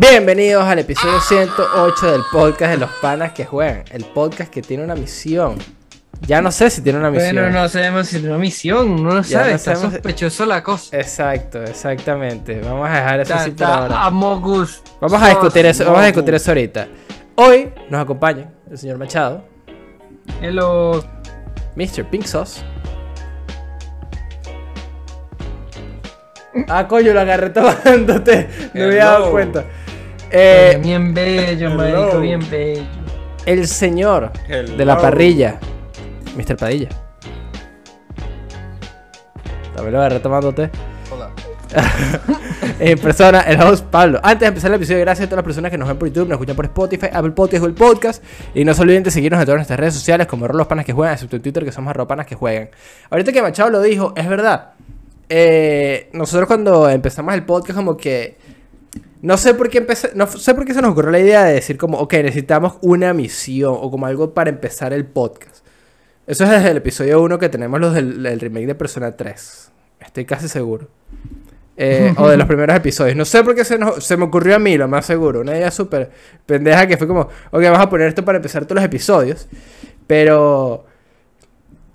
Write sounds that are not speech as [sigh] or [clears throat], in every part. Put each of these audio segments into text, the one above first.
Bienvenidos al episodio 108 del podcast de los panas que juegan. El podcast que tiene una misión. Ya no sé si tiene una misión. Bueno, no sabemos si tiene una misión, no lo Ya sabe, no está sabemos- sospechoso la cosa. Exacto, exactamente. Vamos a dejar eso así por ahora. Vamos a discutir eso, vamos a discutir eso ahorita. Hoy nos acompaña el señor Machado, Hello. Mr. Pink Sauce. Ah, coño, lo agarré [laughs] tomándote. No me había dado Hello. cuenta. Eh, bien bello, marico, bien bello. el señor Hello. de la parrilla, Mr. Padilla. También lo agarré tomándote. Hola. [laughs] en persona, el host Pablo. Antes de empezar el episodio, gracias a todas las personas que nos ven por YouTube, nos escuchan por Spotify, Apple Podcast o el podcast. Y no se olviden de seguirnos en todas nuestras redes sociales, como los panas que juegan, excepto en Twitter, que somos panas que juegan. Ahorita que Machado lo dijo, es verdad. Eh, nosotros cuando empezamos el podcast, como que. No sé por qué empecé, no sé por qué se nos ocurrió la idea de decir como, ok, necesitamos una misión o como algo para empezar el podcast. Eso es desde el episodio 1 que tenemos los del, del remake de Persona 3. Estoy casi seguro. Eh, o de los [laughs] primeros episodios. No sé por qué se, nos- se me ocurrió a mí, lo más seguro. Una idea súper pendeja que fue como, ok, vamos a poner esto para empezar todos los episodios. Pero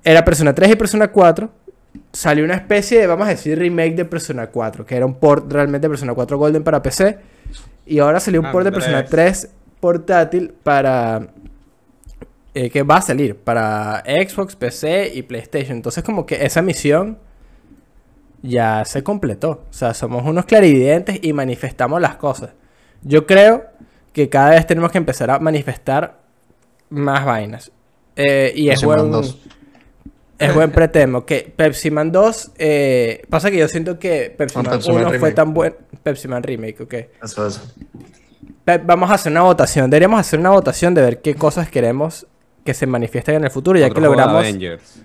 era Persona 3 y Persona 4. Salió una especie de, vamos a decir, remake de Persona 4, que era un port realmente de Persona 4 Golden para PC. Y ahora salió un port de Persona Andrés. 3 portátil para... eh, que va a salir para Xbox, PC y PlayStation. Entonces como que esa misión ya se completó. O sea, somos unos clarividentes y manifestamos las cosas. Yo creo que cada vez tenemos que empezar a manifestar más vainas. Eh, y es buen, 2. Es buen pretemo. Que Pepsi Man 2, eh, pasa que yo siento que Pepsi Man Pepsi Man 1 fue Remake. tan buen. Pepsi Man Remake, ok. Eso, eso. Pe- Vamos a hacer una votación. Deberíamos hacer una votación de ver qué cosas queremos que se manifiesten en el futuro, ya que Otro logramos. Avengers,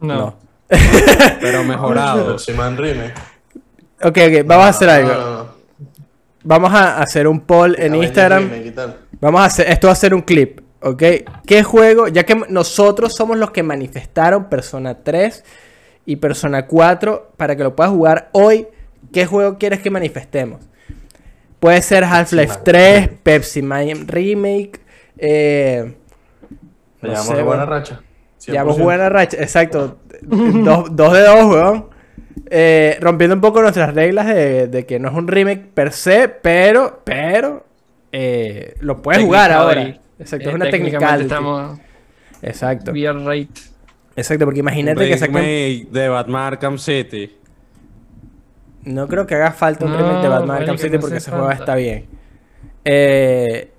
No. No. [laughs] pero mejorado. Pepsi Man Remake. Ok, ok, vamos a hacer algo. no, no. Vamos a hacer un poll en Avengers Instagram. Remake y tal. Vamos a hacer, esto va a ser un clip, ¿ok? ¿Qué juego? Ya que nosotros somos los que manifestaron Persona 3 y Persona 4 para que lo puedas jugar hoy, ¿qué juego quieres que manifestemos? Puede ser Half-Life Man. 3, Pepsi Man Remake, eh, No llamamos sé, de buena racha. Llevamos 100%. buena racha, exacto. [laughs] dos, dos de dos, weón. Eh, rompiendo un poco nuestras reglas de, de que no es un remake per se, pero, pero, eh, lo puedes jugar ahora. Exacto, Eh, es una. Estamos Exacto, we are right. exacto, porque imagínate que saquen... Remake de Batman Arkham City. No creo que haga falta un No, remake de Batman Arkham City no porque ese juego está bien. Eh,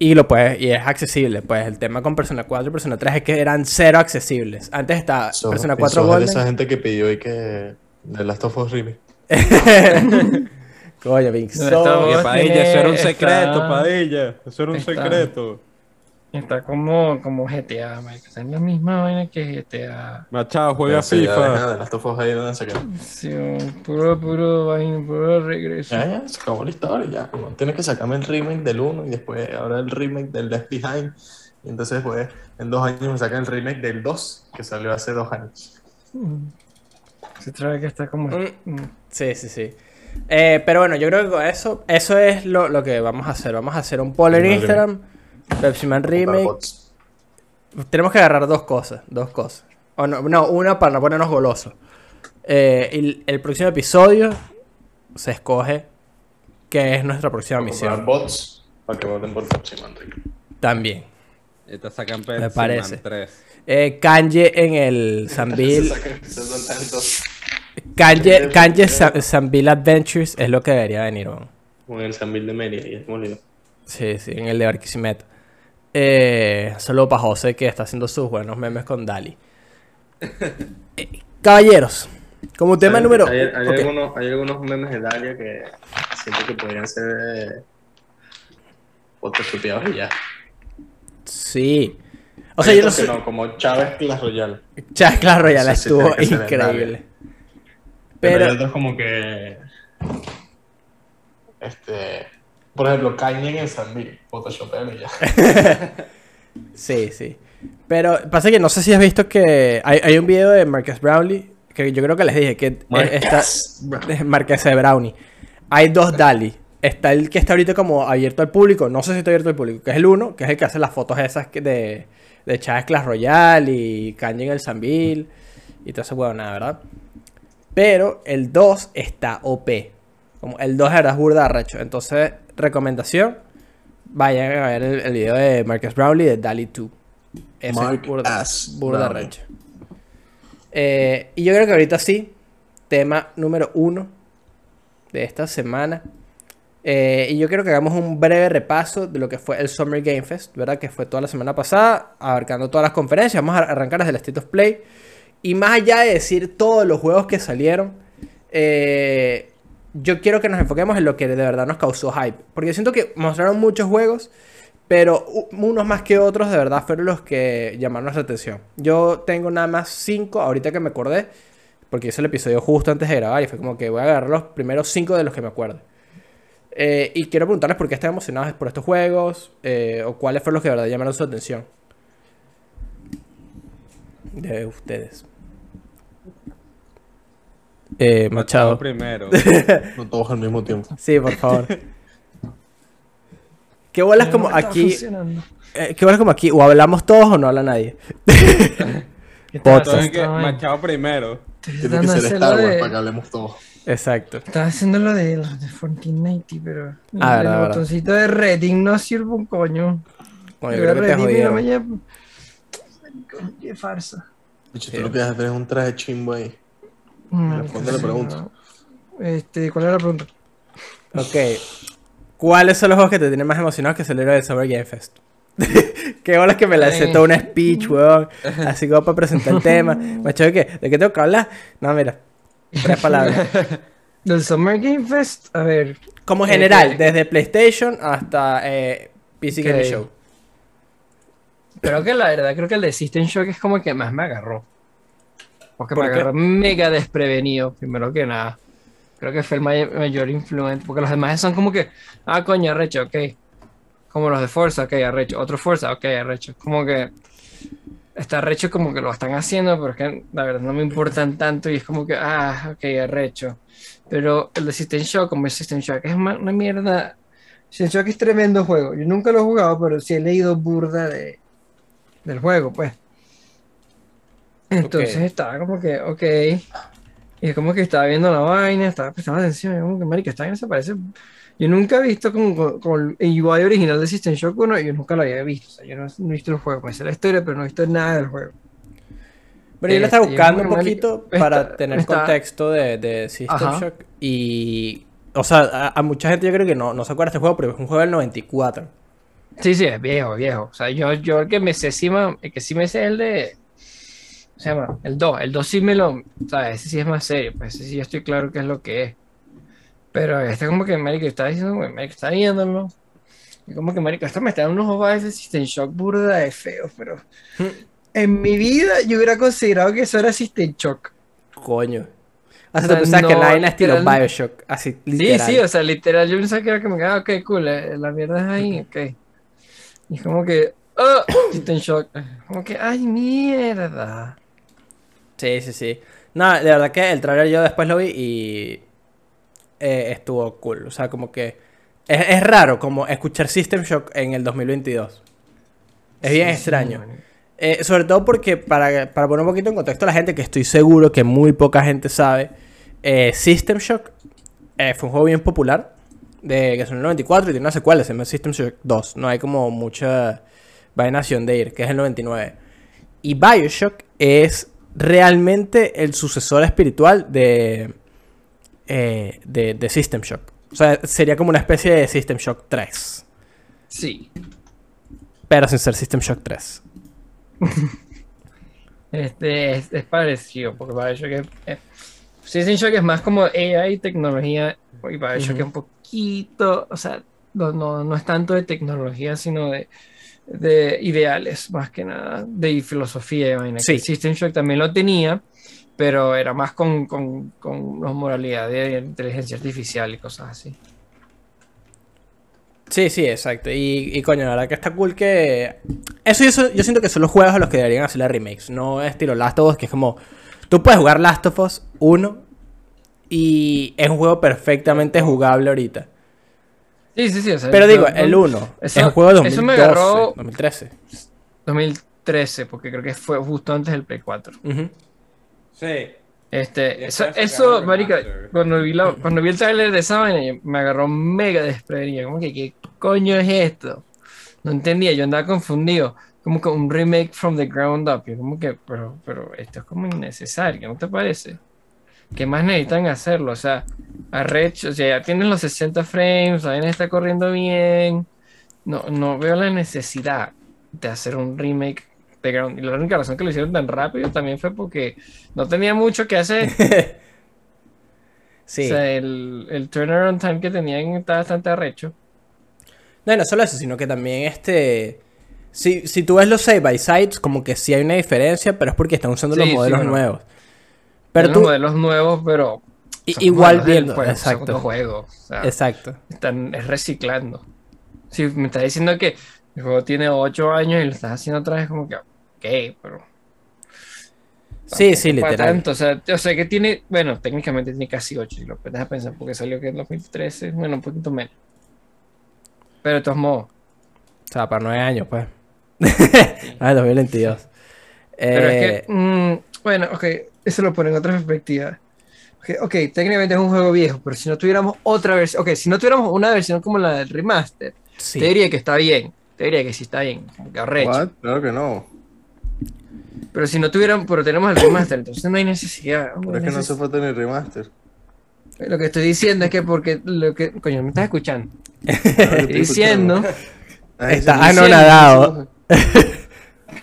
y lo puedes, y es accesible, pues el tema con Persona 4 y Persona 3 es que eran cero accesibles. Antes estaba So, Persona y 4 sos de Golden. esa gente que pidió y que. De Last of Us Remake. [laughs] Coño, So- Vos Padilla, eso era un secreto, Padilla. Eso era un está- secreto. Está como, como GTA, marico. Está en la misma vaina que GTA. Machado, juega FIFA. of Us ahí donde se quedó. Sí, puro, puro vaina, puro regreso. Ya, ya, se acabó la historia. Ya. Tienes que sacarme el remake del 1 y después ahora el remake del Left Behind. Y entonces, después, en dos años me sacan el remake del 2, que salió hace dos años. Se trae que está como. Mm. Mm. Sí, sí, sí. Eh, pero bueno, yo creo que con eso, eso es lo, lo que vamos a hacer. Vamos a hacer un poll en Instagram. Pepsi Man Remake. Tenemos que agarrar dos cosas, dos cosas. O no, no, una para no ponernos golosos. Eh, el, el próximo episodio se escoge qué es nuestra próxima Para misión. bots para que voten por Pepsi Man Remake. También. Esta sacan Me Pepsi parece. Man 3. Eh, Kanye en el [laughs] tantos. Kanye, Kanye Sa- Sanville Adventures es lo que debería venir. Con el San Mil de Mérida, ya se me olvidó. Sí, sí, en el de Barquisimeto. Eh, solo para José que está haciendo sus buenos memes con Dali. Eh, caballeros, como tema Hay- número. Hay, hay algunos, hay algunos memes de Dalia que siento que podrían ser eh, photoshopeados y ya. Sí. O sea, yo no sé. no, como Chávez Clash Royale. La Eso sí estuvo increíble. Pero, Pero, hay otros como que. Este. Por ejemplo, Kanye en el San Mil, photoshopeado y ya. [laughs] sí, sí. Pero pasa que no sé si has visto que hay, hay un video de Marcus Brownlee que yo creo que les dije que eh, está. Marqués de Brownie. Hay dos Dali. está el que está ahorita como abierto al público, no sé si está abierto al público, que es el 1, que es el que hace las fotos esas de, de Chávez Clash Royale y Kanye en el Sanville y todo ese nada, ¿verdad? Pero el 2 está OP. Como el 2 era burda arrecho. Entonces, recomendación, vayan a ver el, el video de Marcus Brownlee de DALI 2. Ese Mark es burda, burda arrecho. Eh, y yo creo que ahorita sí, tema número uno de esta semana. Eh, y yo quiero que hagamos un breve repaso de lo que fue el Summer Game Fest, ¿verdad? Que fue toda la semana pasada, abarcando todas las conferencias. Vamos a arrancar desde el State of Play. Y más allá de decir todos los juegos que salieron, eh, yo quiero que nos enfoquemos en lo que de verdad nos causó hype. Porque siento que mostraron muchos juegos, pero unos más que otros de verdad fueron los que llamaron nuestra atención. Yo tengo nada más cinco, ahorita que me acordé, porque hice el episodio justo antes de grabar y fue como que voy a agarrar los primeros cinco de los que me acuerdo. Eh, y quiero preguntarles por qué están emocionados por estos juegos eh, o cuáles fueron los que de verdad llamaron su atención. De ustedes. Eh, Machado. primero. [laughs] No todos al mismo tiempo. Sí, por favor. ¿Qué bolas como No aquí? eh, ¿Qué bolas como aquí? O hablamos todos o no habla nadie. [laughs] Machado primero. Tiene que de ser Star lo Wars de- para que hablemos todos. Exacto. Estaba haciendo lo de los de Fortnite, pero Ah, el verdad, verdad. botoncito de reading no sirve un coño. Bueno, yo Pero creo que te jodieron. Qué farsa. Bicho, tú lo que vas a hacer es un traje chimbo ahí. Mm, Responde la pregunta. Este, ¿cuál era la pregunta? Ok. ¿Cuáles son los juegos que te tienen más emocionados que celebrar el Summer Game Fest? [laughs] Qué bolas que me lancé Ay. toda una speech, weón. Así como para presentar el [laughs] tema. Macho, ¿de qué? ¿De qué tengo que hablar? No, mira. Tres palabras. [laughs] Del Summer Game Fest, a ver. Como Eh, general, que- desde PlayStation hasta eh, PC Ok. Show. Creo que la verdad, creo que el de System Shock es como el que más me agarró. Porque ¿Por me agarró mega desprevenido, primero que nada. Creo que fue el may- mayor influente. Porque los demás son como que, ah, coño, arrecho, ok. Como los de Forza, ok, arrecho. Otro Forza, ok, arrecho. Como que está arrecho como que lo están haciendo, pero es que la verdad no me importan tanto y es como que, ah, ok, arrecho. Pero el de System Shock, como es System Shock, es ma- una mierda. System Shock es tremendo juego. Yo nunca lo he jugado, pero sí he leído burda de, del juego, pues. Entonces Ok. estaba como que, ok. Y es como que estaba viendo la vaina, estaba prestando atención. y como que, marica, esta vaina se parece. Yo nunca he visto como con, el UI original de System Shock 1, yo nunca lo había visto. O sea, yo no, no he visto el juego, me sé la historia, pero no he visto nada del juego. Bueno, yo lo estaba Este, buscando un poquito está- para tener está- contexto de, de System Ajá. Shock. Y. O sea, a, a mucha gente yo creo que no, no se acuerda de este juego, pero es un juego del 94. Sí, sí, es viejo, viejo. O sea, yo, yo el que me sé, sí, el que sí me sé es el de. ¿Cómo se llama? El 2. El 2 sí me lo. Sea, ese sí es más serio, pues ese sí yo estoy claro qué es lo que es. Pero este, como que, Marico, está diciendo, güey, Marico, está viéndolo. Y como que, Marico, esto me está dando unos vibes de System Shock burda de feo, pero. En mi vida yo hubiera considerado que eso era System Shock. Coño. Sea, O sea, tú pensabas que la vaina estilo Bioshock. Así, Sí, literal. sí, o sea, literal, yo pensaba que era que, ah, ok, cool, eh, la mierda es ahí, ok. Y como que, oh, [coughs] System Shock. Como que, ay, mierda. Sí, sí, sí. No, de verdad que el trailer yo después lo vi y eh, estuvo cool. O sea, como que es, es raro como escuchar System Shock en el 2022. Es bien extraño. sí. Eh, sobre todo porque, para, para poner un poquito en contexto a la gente, que estoy seguro que muy poca gente sabe, eh, System Shock fue un juego bien popular, de, que son el 94 y tiene una secuela, se llama System Shock 2. No hay como mucha vainación de ir, que es el 99. Y Bioshock es realmente el sucesor espiritual de, eh, de, de System Shock. O sea, sería como una especie de System Shock 3, Sí. pero sin ser System Shock 3. [laughs] Este es, es parecido, porque Bioshock es, es- System Shock es más como AI y tecnología, y Bioshock Ujú. es un poquito, o sea, no, no, no es tanto de tecnología, sino de, de ideales, más que nada, de filosofía. Sí. System Shock también lo tenía, pero era más con, con, con las moralidades de inteligencia artificial y cosas así. Sí, sí, exacto. Y, y coño, la verdad que está cool que. Eso, eso yo siento que son los juegos a los que deberían hacer las remakes. No estilo Last of Us, que es como. Tú puedes jugar Last of Us 1 y es un juego perfectamente jugable ahorita. Sí, sí, sí. o sea, Pero digo, el 1 es eso- un juego de eso 2012, me agarró- 2013. 2013, porque creo que fue justo antes del Play 4. Ujú. Sí. Este, eso, eso marica, cuando vi, la- cuando vi el trailer de esa vaina, me agarró mega desprevenido. Como que, ¿qué coño es esto? No entendía, yo andaba confundido. Como que un remake from the ground up. Yo como que, pero, pero esto es como innecesario, ¿no te parece? ¿Qué más necesitan hacerlo? O sea, arrecho, o sea, ya tienen los 60 frames, la está corriendo bien. No, no veo la necesidad de hacer un remake de ground. Y la única razón que lo hicieron tan rápido también fue porque no tenía mucho que hacer. [laughs] Sí. O sea, el, el turnaround time que tenían está bastante arrecho. No, y no solo eso, sino que también este... Si, si tú ves los side by sides, como que sí hay una diferencia, pero es porque están usando los sí, modelos bueno. nuevos. Pero tú... modelos nuevos, pero igual viendo... juego, son exacto. juego. O sea, Exacto. están es reciclando. Si me estás diciendo que el juego tiene 8 años y lo estás haciendo otra vez, como que, ok, pero. Sí, sí, literal. tanto. O sea, que tiene, bueno, técnicamente tiene casi 8, si lo puedes pensar, porque salió que en 2013, bueno, un poquito menos. Pero de todos modos. O sea, para nueve años, pues. [laughs] ah, 2022. Pero Eh, es que, mm, bueno, ok, eso lo pone en otra perspectiva. Ok, ok, técnicamente es un juego viejo, pero si no tuviéramos otra versión, ok, si no tuviéramos una versión como la del remaster, sí. te diría que está bien, te diría que sí está bien? Claro que no. Pero si no tuviéramos, pero tenemos el remaster, entonces no hay necesidad. no Pero es que no se falta ni remaster. Lo que estoy diciendo es que porque, lo que, coño, me estás escuchando. [laughs] Estoy Estoy diciendo, Está no anonadado. tuviésemos-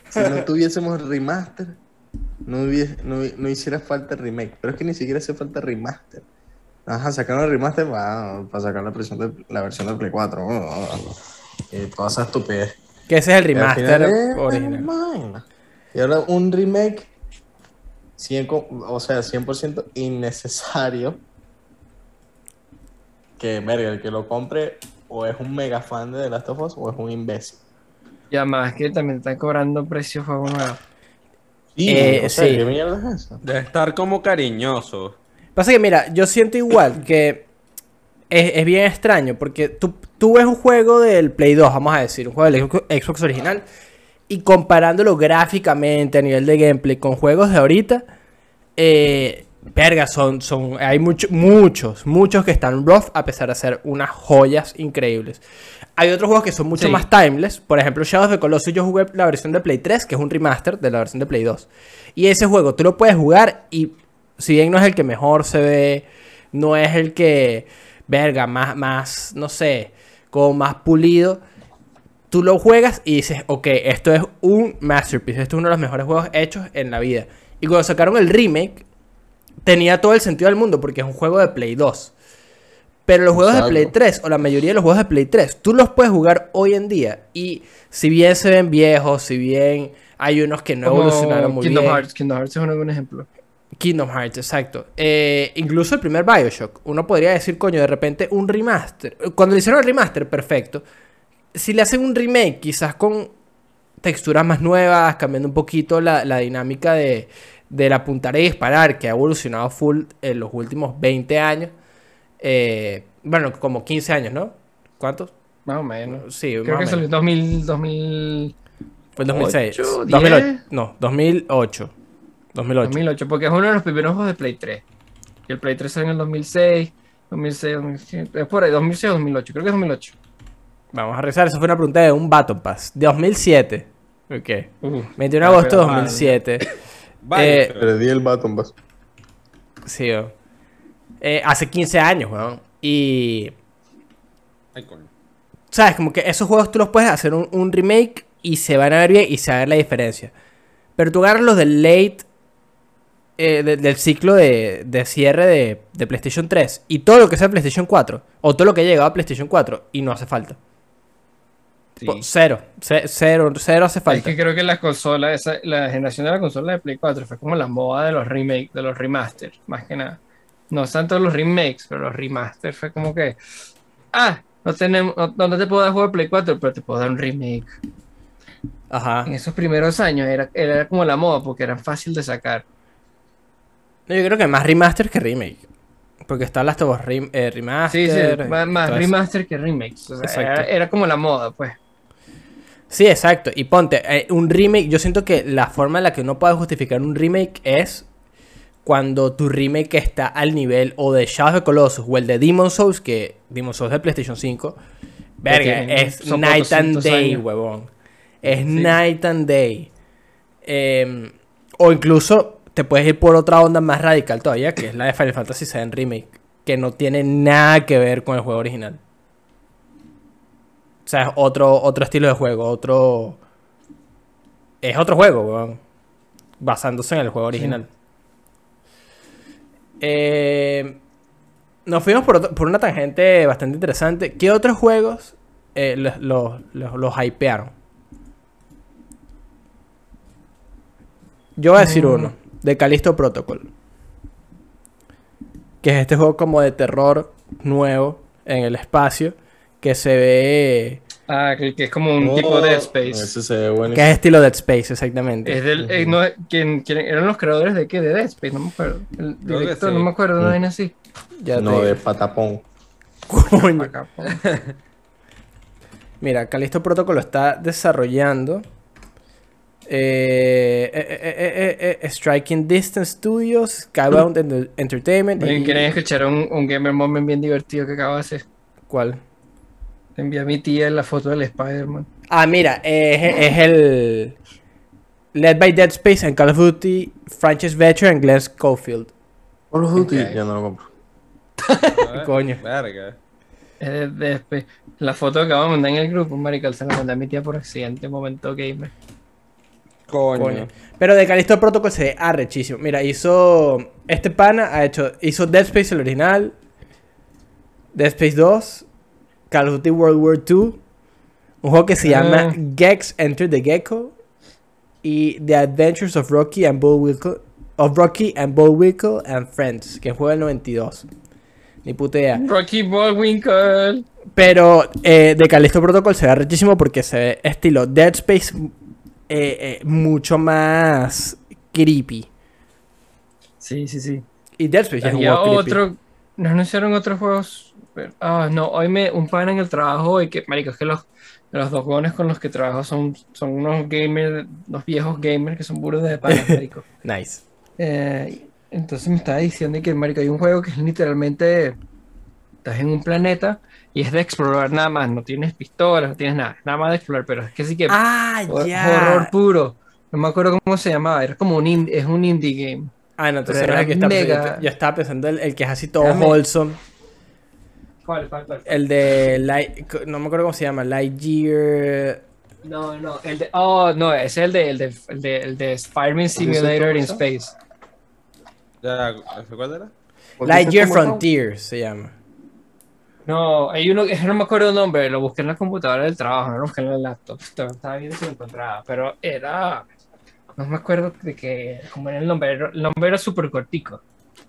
Si no tuviésemos remaster, no, hubiese- no, no hiciera falta remake. Pero es que ni siquiera hace falta remaster. Ajá, sacaron el remaster para, para sacar la versión, de, la versión de Play 4. Oh, Y toda esa estupidez. Que ese es el remaster final original. Y ahora un remake, 100 co- o sea, 100% innecesario. Que, verga, el que lo compre o es un mega fan de The Last of Us o es un imbécil. y además que también están cobrando precios juego nuevo. Sí, Eh, sí. ¿qué mierda es eso? Debe estar como cariñoso. Pasa que, mira, yo siento igual que es, es bien extraño porque tú, tú ves un juego del Play 2, vamos a decir, un juego del Xbox- Xbox original, y comparándolo gráficamente a nivel de gameplay con juegos de ahorita, eh, verga, son, son, hay muchos, muchos, muchos que están rough a pesar de ser unas joyas increíbles. Hay otros juegos que son mucho Sí. más timeless. Por ejemplo, Shadow of the Colossus yo jugué la versión de Play 3, que es un remaster de la versión de Play 2. Y ese juego tú lo puedes jugar y si bien no es el que mejor se ve, no es el que, verga, más, más, no sé, como más pulido, tú lo juegas y dices, ok, esto es un masterpiece, esto es uno de los mejores juegos hechos en la vida. Y cuando sacaron el remake, tenía todo el sentido del mundo porque es un juego de Play 2. Pero los juegos Exacto. de Play 3, o la mayoría de los juegos de Play 3, tú los puedes jugar hoy en día. Y si bien se ven viejos, si bien hay unos que no Como evolucionaron muy Kingdom bien. Hearts. Kingdom Hearts es un buen ejemplo. Kingdom Hearts, exacto. Eh, incluso el primer Bioshock. Uno podría decir, coño, de repente un remaster. Cuando le hicieron el remaster, perfecto. Si le hacen un remake, quizás con texturas más nuevas, cambiando un poquito la, la dinámica de, del apuntar y disparar, que ha evolucionado full en los últimos 20 años. Eh, bueno, como 15 años, ¿no? ¿Cuántos? Más o menos. Sí, Creo más que salió en menos. 2000, 2000, Fue el 2006. ocho, 2008. diez. No, 2008. 2008. 2008, porque es uno de los primeros juegos de Play 3. Y el Play 3 salió en el 2006, 2006, 2007, es por ahí, 2006 o 2008, creo que es 2008. Vamos a rezar, eso fue una pregunta de un Battle Pass. De 2007. Ok. Uh, 21 de Ah, agosto de pero mal. 2007. Vale, Eh, di el button bus. Sí, oh. Eh, hace 15 años, weón. Y. Ay, coño. ¿Sabes? Como que esos juegos tú los puedes hacer un, un remake y se van a ver bien y se va a ver la diferencia. Pero tú agarras los del late. eh, de- del ciclo de, de cierre de, de PlayStation 3 y todo lo que sea PlayStation 4 o todo lo que ha llegado a PlayStation 4 y no hace falta. Sí. Cero, Ce- cero, cero hace Es falta. que creo que las consolas, esa- la generación de la consola de Play 4 fue como la moda de los remakes, de los remasters, más que nada. No tanto los remakes, pero los remasters fue como que, ah, no tenemos, no, no te puedo dar juego de Play 4, pero te puedo dar un remake. Ajá. En esos primeros años era, era como la moda porque eran fácil de sacar. Yo creo que más remaster que remake. Porque está Last of Us Rem- eh, Sí, Remaster. sí, más, más eso. remaster que remakes. O sea, Exacto. era, era como la moda, pues. Sí, exacto. Y ponte, eh, un remake, yo siento que la forma en la que uno puede justificar un remake es cuando tu remake está al nivel o de Shadow of the Colossus o el de Demon Souls, que Demon Souls de PlayStation 5, verga, es son night and 400 day, años. huevón. Es night and day. Eh, o incluso te puedes ir por otra onda más radical todavía, que es la de Final Fantasy VII Remake, que no tiene nada que ver con el juego original. O sea, es otro, otro estilo de juego, otro... Es otro juego, weón. Basándose en el juego original. Eh, nos fuimos por, otro- por una tangente bastante interesante. ¿Qué otros juegos eh, los, los, los- los hypearon? Yo voy a decir Mm. uno, de Callisto Protocol. Que es este juego como de terror nuevo en el espacio. Que se ve... Ah, que, que es como un Oh, tipo de Space. Ese se ve bueno. Que es estilo Dead Space, exactamente. Es del, eh, no, ¿quién, quién- eran los creadores de qué? De Dead Space, no me acuerdo. El director, sí. no me acuerdo, Mm. vaina así. Ya No, de patapón. Coño. Mira, Callisto Protocol lo está desarrollando. eh, eh, eh, eh, eh, Striking Distance Studios, Skybound Enter- Entertainment. Y- ¿Quieren escuchar un, un gamer moment bien divertido que acabo de hacer? ¿Cuál? Te envié a mi tía la foto del Spider-Man. Ah, mira, es, es el. Led by Dead Space and Call of Duty Franchise Veteran Glenn Schofield. Call of Duty, ya no lo compro. [laughs] ¿Qué coño? Verga. Es de, de Space. La foto que acabo de mandar en el grupo, marica, se la mandé a mi tía por accidente, momento gamer. Coño. Coño. Pero de Callisto Protocol se ve arrechísimo. Mira, hizo. Este pana ha hecho. Hizo Dead Space el original. Dead Space 2. Call of Duty World War 2. Un juego que se llama Ah. Gex Enter the Gecko. Y The Adventures of Rocky and Bullwinkle. Of Rocky and Bullwinkle and Friends. Que juega el 92. Ni puta idea. Rocky Bullwinkle. Pero eh, de Callisto Protocol se ve arrechísimo porque se ve estilo Dead Space eh, eh, mucho más creepy. Sí, sí, sí. Y Dead Space es un juego creepy. otro. Nos anunciaron otros juegos. Pero- Ah, no, hoy me. Un pan en el trabajo y que, marico, es que los, los dos gones con los que trabajo son, son unos gamers, unos viejos gamers que son burros de panas, [laughs] marico. Nice. Eh, entonces me estaba diciendo que, marico, hay un juego que es literalmente. Estás en un planeta y es de explorar nada más. No tienes pistolas, no tienes nada. Nada más de explorar, pero es que sí que. Ah, hor-. Horror puro. No me acuerdo cómo se llamaba. Era como un indie, es un indie game. Ah, no, entonces que era estaba pensando. mega- Yo, yo estaba pensando el, el que es así todo Déjame- wholesome. ¿Cuál, cuál, cuál? El de Light, no me acuerdo cómo se llama, Lightyear. No, no, el de. Oh, no, es el de, el de, el de, el de Simulator in Space. Ya, ¿ese ¿Cuál era? Lightyear. Frontier se llama. No, hay uno que [laughs] no me acuerdo el nombre, lo busqué en la computadora del trabajo, no lo busqué en el laptop. Estaba estaba viendo si lo encontraba, pero era. No me acuerdo de qué, cómo era el nombre. El nombre era súper cortico.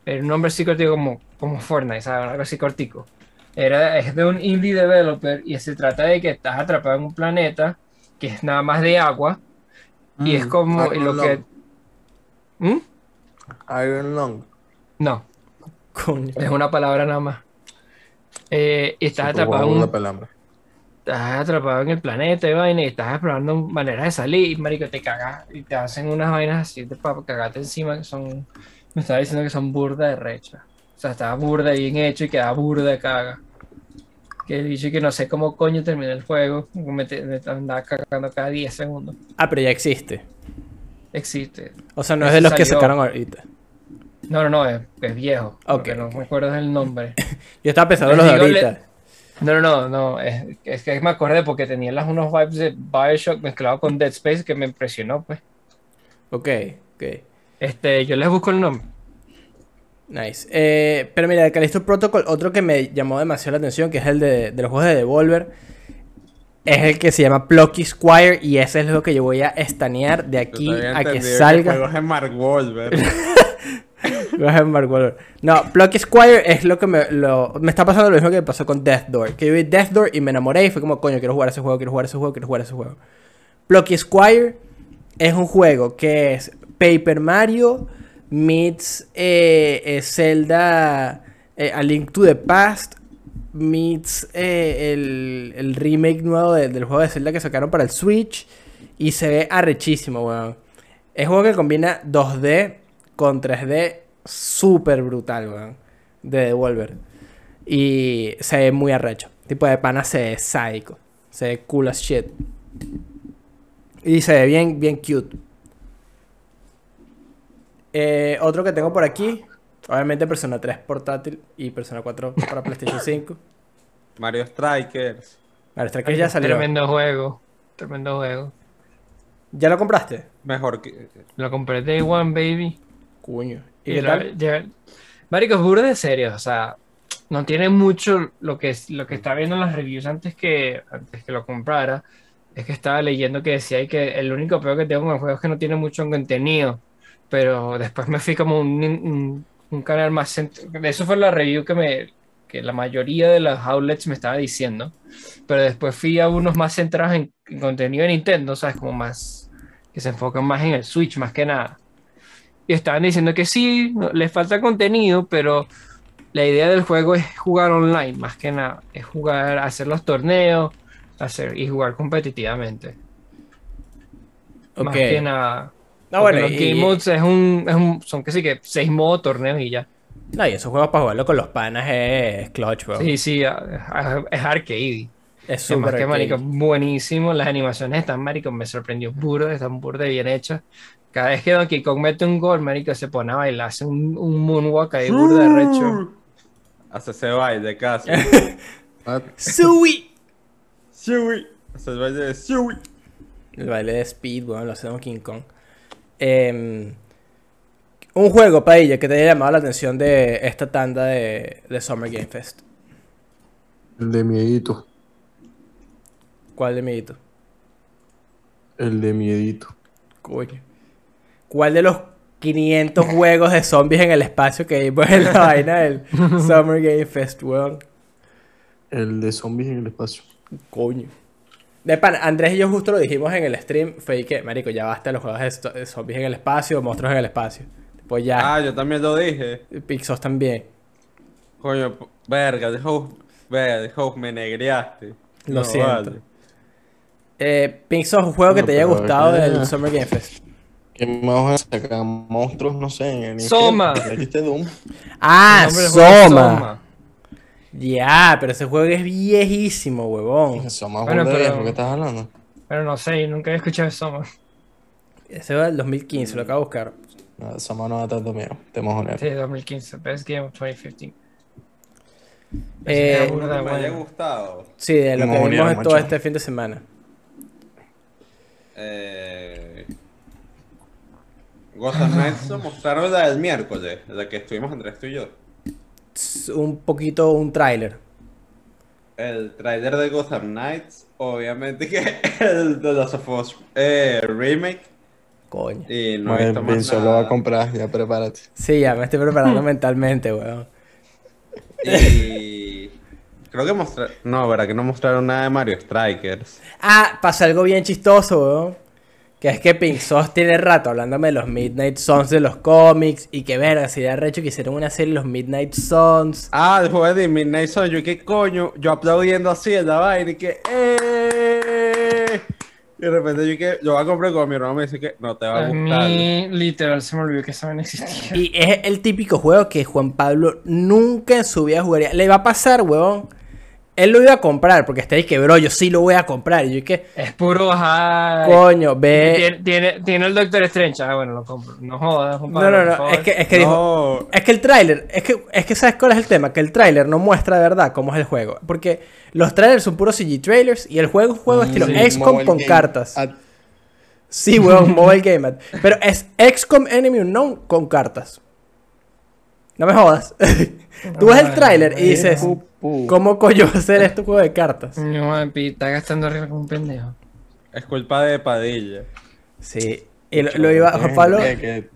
Era un nombre así cortico como, como Fortnite, ¿sabes? Algo así cortico. Era, es de un indie developer y se trata de que estás atrapado en un planeta que es nada más de agua y es Mm, como Iron lo que. Lung. ¿Mm? Iron Lung. No, Coño. es una palabra nada más. Eh, y estás Sí, atrapado en un estás atrapado en el planeta y vaina y estás explorando maneras de salir marico te cagas y te hacen unas vainas así de para cagarte encima que son me estaba diciendo que son burda de recha o sea estaba burda y bien hecho y queda burda caga que he dicho que no sé cómo coño terminé el juego me, me andaba cagando cada 10 segundos Ah, pero ya existe. existe O sea, no es de los que sacaron ahorita. no no no es, es viejo Ok, porque no me acuerdo del nombre [laughs] Yo estaba pensando en los de le- ahorita. No, no, no, no, es, es que me acordé porque tenía las, unos vibes de Bioshock mezclado con Dead Space que me impresionó, pues. Ok, ok. Este, yo les busco el nombre. Nice. Eh, pero mira, de Callisto Protocol, otro que me llamó demasiado la atención, que es el de, de los juegos de Devolver, es el que se llama Plucky Squire y ese es lo que yo voy a estanear de aquí a que salga. juegos de Mark Wahlberg. [laughs] Juegos de Mark Wahlberg. No, Plucky Squire es lo que me, lo, me está pasando lo mismo que me pasó con Death Door. Que yo vi Death Door y me enamoré y fue como, coño, quiero jugar ese juego, quiero jugar ese juego, quiero jugar ese juego. Plucky Squire es un juego que es Paper Mario meets eh, eh, Zelda eh, A Link to the Past meets el, el remake nuevo de- del juego de Zelda que sacaron para el Switch. Y se ve arrechísimo, weón. Es un juego que combina 2D con 3D súper brutal, weón. De Devolver. Y se ve muy arrecho. Tipo de pana se ve sádico. Se ve cool as shit. Y se ve bien, bien cute. Eh, otro que tengo por aquí. Obviamente Persona 3 portátil y Persona 4 para PlayStation [laughs] 5. Mario Strikers. Mario Strikers ya salió. Tremendo juego. Tremendo juego. ¿Ya lo compraste? Mejor que. Lo compré Day One, baby. Coño. ¿Y Y qué la- tal? ya- Marico, es burda de serio, o sea, no tiene mucho lo que, es- lo que estaba viendo en las reviews antes que, antes que lo comprara. Es que estaba leyendo que decía que el único peor que tengo con el juego es que no tiene mucho contenido. Pero después me fui como un, un, un canal más... Eso fue la review que me que la mayoría de los outlets me estaba diciendo. Pero después fui a unos más centrados en, en contenido de Nintendo, ¿sabes? Como más... que se enfocan más en el Switch, más que nada. Y estaban diciendo que sí, no- les falta contenido, pero la idea del juego es jugar online, más que nada. Es jugar, hacer los torneos hacer, y jugar competitivamente. Más Ok. que nada. No, Porque bueno, los y- game modes es un, es un- son que sí que seis modos torneos y ya. No, y esos juegos para jugarlo con los panas es clutch, bro. Sí, sí, es arcade. Es súper que, marico, buenísimo. Las animaciones están, marico, me sorprendió puro, están burda de bien hechas. Cada vez que Donkey Kong mete un gol, marico, se pone a bailar, hace un, un moonwalk ahí burda de recho. Hace ese baile casi. Ah, ¡Sui! Shui. Hace el baile de Shui. El baile de Speed, weón, lo hace Donkey Kong. Em, un juego, Padilla, que te haya llamado la atención de esta tanda de, de Summer Game Fest. El de miedito. ¿Cuál de miedito? El de miedito. Coño. ¿Cuál de los 500 [laughs] juegos de zombies en el espacio que vimos en la vaina del [laughs] Summer Game Fest, weón? El de zombies en el espacio. Coño. De pan, Andrés y yo justo lo dijimos en el stream, fue que, marico, ya basta los juegos de, zo- de zombies en el espacio, monstruos en el espacio. Pues ya, Ah, yo también lo dije. Pixos también. Coño, verga, de House. Verga, de House me negreaste. Lo No, siento. vale. Eh, Pixos, un juego que te haya gustado que- del Summer Game Fest. ¿Qué más sacar? Monstruos, no sé, en el Soma. infierno. ¿Viste Doom? Ah, es Soma. Ya, pero ese juego es viejísimo, huevón. Soma es Bueno, burda de pero- viejo, ¿qué estás hablando? Pero no sé, nunca había escuchado de Soma. Ese va del 2015, lo acabo de buscar. No, Soma no da tanto miedo, te mojonero. Sí, 2015, Best Game of 2015. Eh, que me haya bueno. gustado. Sí, de lo que vimos en todo este fin de semana. Eh... Gotham Knights mostraron la del miércoles, la que estuvimos Andrés tú y yo. Un poquito, un tráiler. El trailer de Gotham Knights, obviamente que [laughs] el de Last of Us eh, remake. Coño. Y no he visto más Vince lo va a comprar, ya prepárate. Sí, ya me estoy preparando [laughs] mentalmente, weón. Y creo que mostraron. No, verdad que no mostraron nada de Mario Strikers. Ah, pasó algo bien chistoso, weón. Que es que Pink Sauce tiene rato hablándome de los Midnight Suns de los cómics. Y que verga, sería recho que hicieron una serie de los Midnight Suns. Ah, el juego de Midnight Sun, yo qué coño, yo aplaudiendo así en la vaina y que ¡eh! Y de repente yo que yo voy a comprar con mi hermano me dice que no te va a A gustar. mí, literal, se me olvidó que esa vaina existía. Y es el típico juego que Juan Pablo nunca en su vida jugaría. Le va a pasar, weón. Él lo iba a comprar porque está ahí que, bro, yo sí lo voy a comprar. Y yo que, Es puro bajar. coño, ve. Tiene, tiene, tiene el Doctor Strange. Ah, bueno, lo compro. No jodas, Juan No, no, por no. favor. Es que, es que dijo. Es que el tráiler, es que, es que ¿sabes cuál es el tema? Que el tráiler no muestra de verdad cómo es el juego. Porque los trailers son puros CG trailers y el juego es un juego estilo Sí, XCOM con game. cartas. Sí, weón, mobile game. ad. Pero es XCOM Enemy Unknown con cartas. No me jodas. [laughs] Tú ves el tráiler y dices. ¿cómo coño va a ser este juego de cartas? No, está gastando arriba como un pendejo. es culpa de Padilla. Sí. Y lo, lo iba, Juan Pablo que-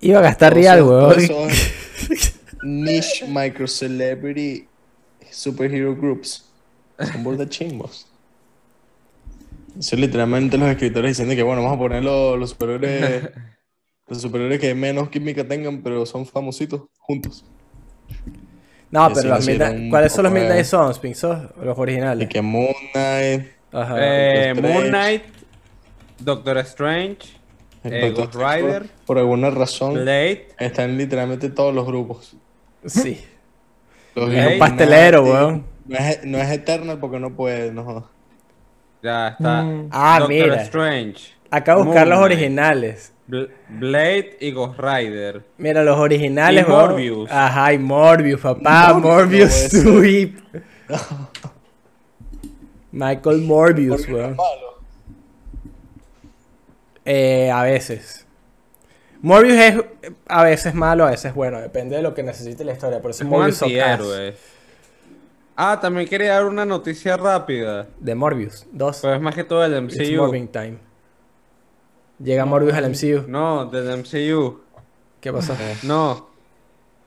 iba a gastar real, weón. [laughs] Niche micro celebrity superhero groups. Son burda [laughs] chimbos. Eso es literalmente los escritores diciendo que bueno, vamos a poner los, los superhéroes. Los superhéroes que menos química tengan, pero son famositos juntos. No, pero los Midnight- un ¿cuáles son los Midnight Suns, Pinzos? Los Y originales. que Moon Knight, Ajá. Eh, Doctor Moon Strange. Knight, Doctor Strange, eh, Doctor Ghost Rider, por, por alguna razón, Blade, están literalmente todos los grupos. sí. Los Es un Illuminati, pastelero, weón. No es, no es Eternal porque no puede, no jodas. ya está. Mm. Ah, Doctor mira. Strange, Acabo de buscar Moon los Knight. originales. Bl- Blade y Ghost Rider. Mira, los originales, Y weón. Morbius. Ajá, y Morbius, papá. Morbius, Morbius no puede ser. Sweep. Michael Morbius, Porque weón. malo. Eh, a veces. Morbius es eh, a veces malo, a veces bueno. Depende de lo que necesite la historia. Por eso Es un Morbius son. Ah, también quería dar una noticia rápida. De Morbius. Dos. Pero es más que todo el It's MCU. Morbing time. Llega Morbius al MCU. No, del MCU. ¿Qué pasó? No.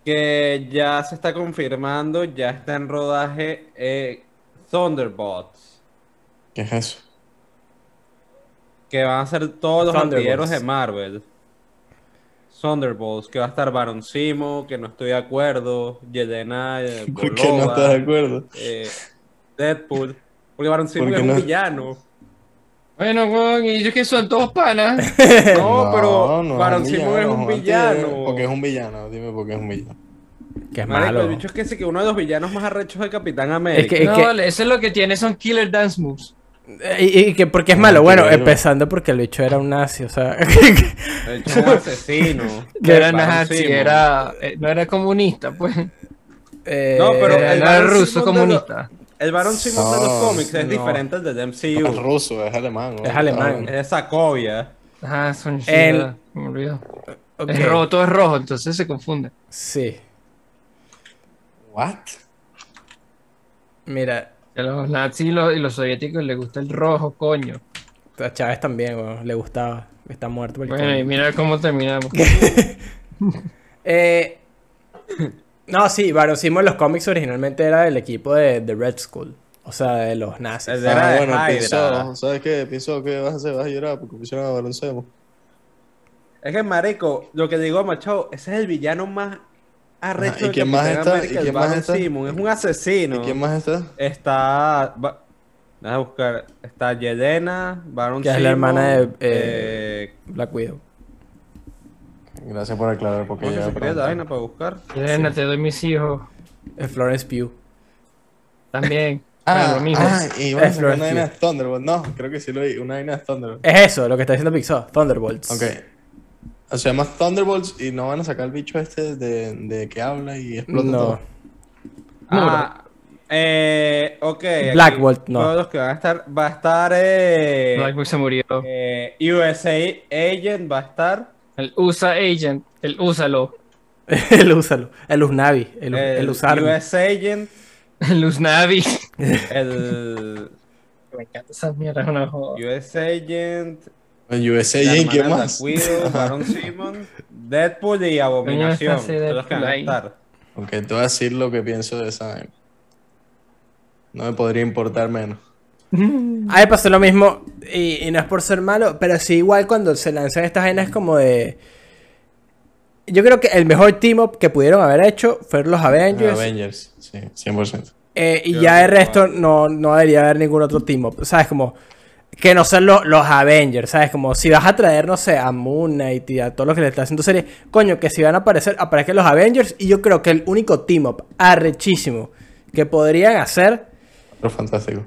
Que ya se está confirmando, ya está en rodaje eh, Thunderbots. ¿Qué es eso? Que van a ser todos los antihéroes de Marvel. Thunderbolts, que va a estar Baron Simo, que no estoy de acuerdo. Yelena, [laughs] eh, ¿Por qué no estás de acuerdo? eh, Deadpool. Porque Baron Simo ¿Por es un no? villano. Bueno, weón, y ellos que son todos panas. [laughs] No, pero no Baron es es un villano. Porque es un villano, dime por qué es un villano. Que es Marico, malo. el bicho es que sí que uno de los villanos más arrechos de Capitán América. Es no, que- vale, eso es lo que tiene, son killer dance moves. Eh, Y, y que porque es malo. Bueno, empezando porque el bicho era un nazi, o sea. [laughs] El bicho es un asesino. [laughs] No era nazi, era, eh, no era comunista, pues. eh, No, pero Era, el era ruso comunista. El Barón Simo de los No, cómics es no. diferente al del No es MCU. ruso, es alemán. ¿no? Es alemán. Es de Sacovia. Ajá, son El- me olvidó. ok, Es rojo, todo es rojo, entonces se confunde. Sí. What? Mira, A los nazis y los, y los soviéticos les gusta el rojo, coño. a Chávez también, weón, le gustaba. Está muerto. el Bueno, y mira cómo terminamos. [laughs] Eh, no, sí, Baron Simo en los cómics originalmente era del equipo de, de Red Skull. O sea, de los nazis. El de- Era Ah, de bueno, pienso, ¿sabes qué? Pienso que vas a hacer, vas a llorar porque pusieron a Baron Zemo. Es que, marico, lo que digo, macho, ese es el villano más arrecho Ajá, ¿y de quién más está? América, ¿Y quién más Baron está? Simo. Es un asesino. ¿Y quién más está? Está... va- Déjame buscar. Está Yelena, Baron Que es la hermana de, eh, eh, Black Widow. Gracias por aclarar porque ¿Cómo que ya se vaina para buscar? Elena, te doy mis hijos. Es Florence Pugh. También. [laughs] Ah, lo mismo. ah, y bueno, Es una vaina Thunderbolt. No, creo que sí lo vi. Una vaina de Thunderbolt. Es eso, lo que está diciendo Pixar. Thunderbolts. Ok. O sea, se llama Thunderbolts y no van a sacar el bicho este de, de que habla y explota No. todo. Ah, eh, ok. aquí Black Bolt, no. Todos los que van a estar, va a estar eh, Blackwood se murió. eh, USA Agent, va a estar El USA Agent, el úsalo. [laughs] el úsalo. El Usnavi. El, el, el usar. US Agent, El Usnavi. el [laughs] Me encanta esa mierda, es una joda. US Agent, El USA ¿quién de más? Widow, [laughs] Baron Simon, Deadpool y Abominación. Coño, está ese son los que van a Deadpool ahí. estar. Ok, te voy a decir lo que pienso de esa. No me podría importar menos. [laughs] A mí pasó lo mismo, y, y no es por ser malo, pero sí igual cuando se lanzan estas vainas como de... Yo creo que el mejor team up que pudieron haber hecho fueron los Avengers. Avengers, sí, 100%. eh, y Yo ya el resto no, no debería haber ningún otro team up. ¿Sabes? Como que no sean los, los Avengers, ¿sabes? Como si vas a traer, no sé, a Moon Knight y a todo lo que le está haciendo serie. Coño, que si van a aparecer, aparezcan los Avengers. Y yo creo que el único team up arrechísimo que podrían hacer Otro fantástico.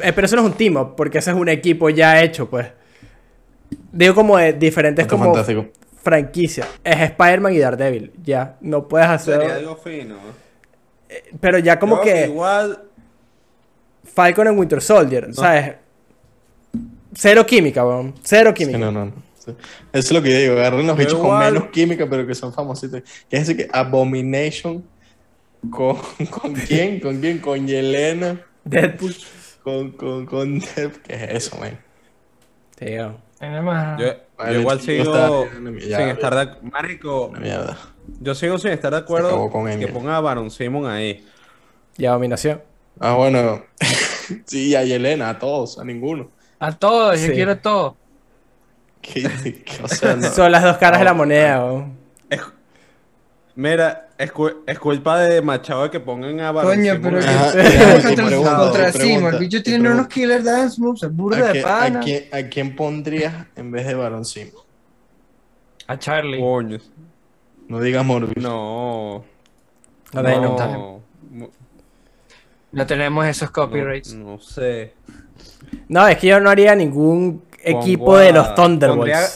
Eh, pero eso no es un team up, porque ese es un equipo ya hecho, pues. Digo como de diferentes como fantástico. franquicias. Es Spider-Man y Daredevil. Ya, no puedes hacer... Sería algo fino. Pero ya como Yo que Igual, Falcon en Winter Soldier, ¿sabes? Cero química, weón. Cero Sí, química. no, no. no. Sí. Eso es lo que yo digo. Agarren los bichos con menos química, pero que son famositos. Que es decir que Abomination. ¿Con, [laughs] ¿Con quién? ¿Con quién? Con Yelena. Deadpool. Con, con, con Dev. ¿Qué es eso, man? Más. yo, yo igual yo sigo sin estar de Marico, Una mierda. yo sigo sin estar de acuerdo con que ponga a Baron Simon ahí. Y Abominación. Ah, bueno. [laughs] sí, a Yelena, a todos, a ninguno. A todos, yo Sí. quiero a todos. [laughs] ¿Qué, qué- o sea, no. [laughs] Son las dos caras de la moneda, weón. Mira, es, cu- es culpa de Machado que pongan a Coño, pero que Ajá, y contra, contra Simo, el bicho tiene unos killer dance moves, es burda ¿A, de pana. a quién, a quién pondrías en vez de Barón Simo? A Charlie. Coño. No digas Morbius. No. A ver, no. no. Tenemos esos copyrights. No, no sé. No, es que yo no haría ningún equipo Pongo de a- los Thunderbolts. pondría-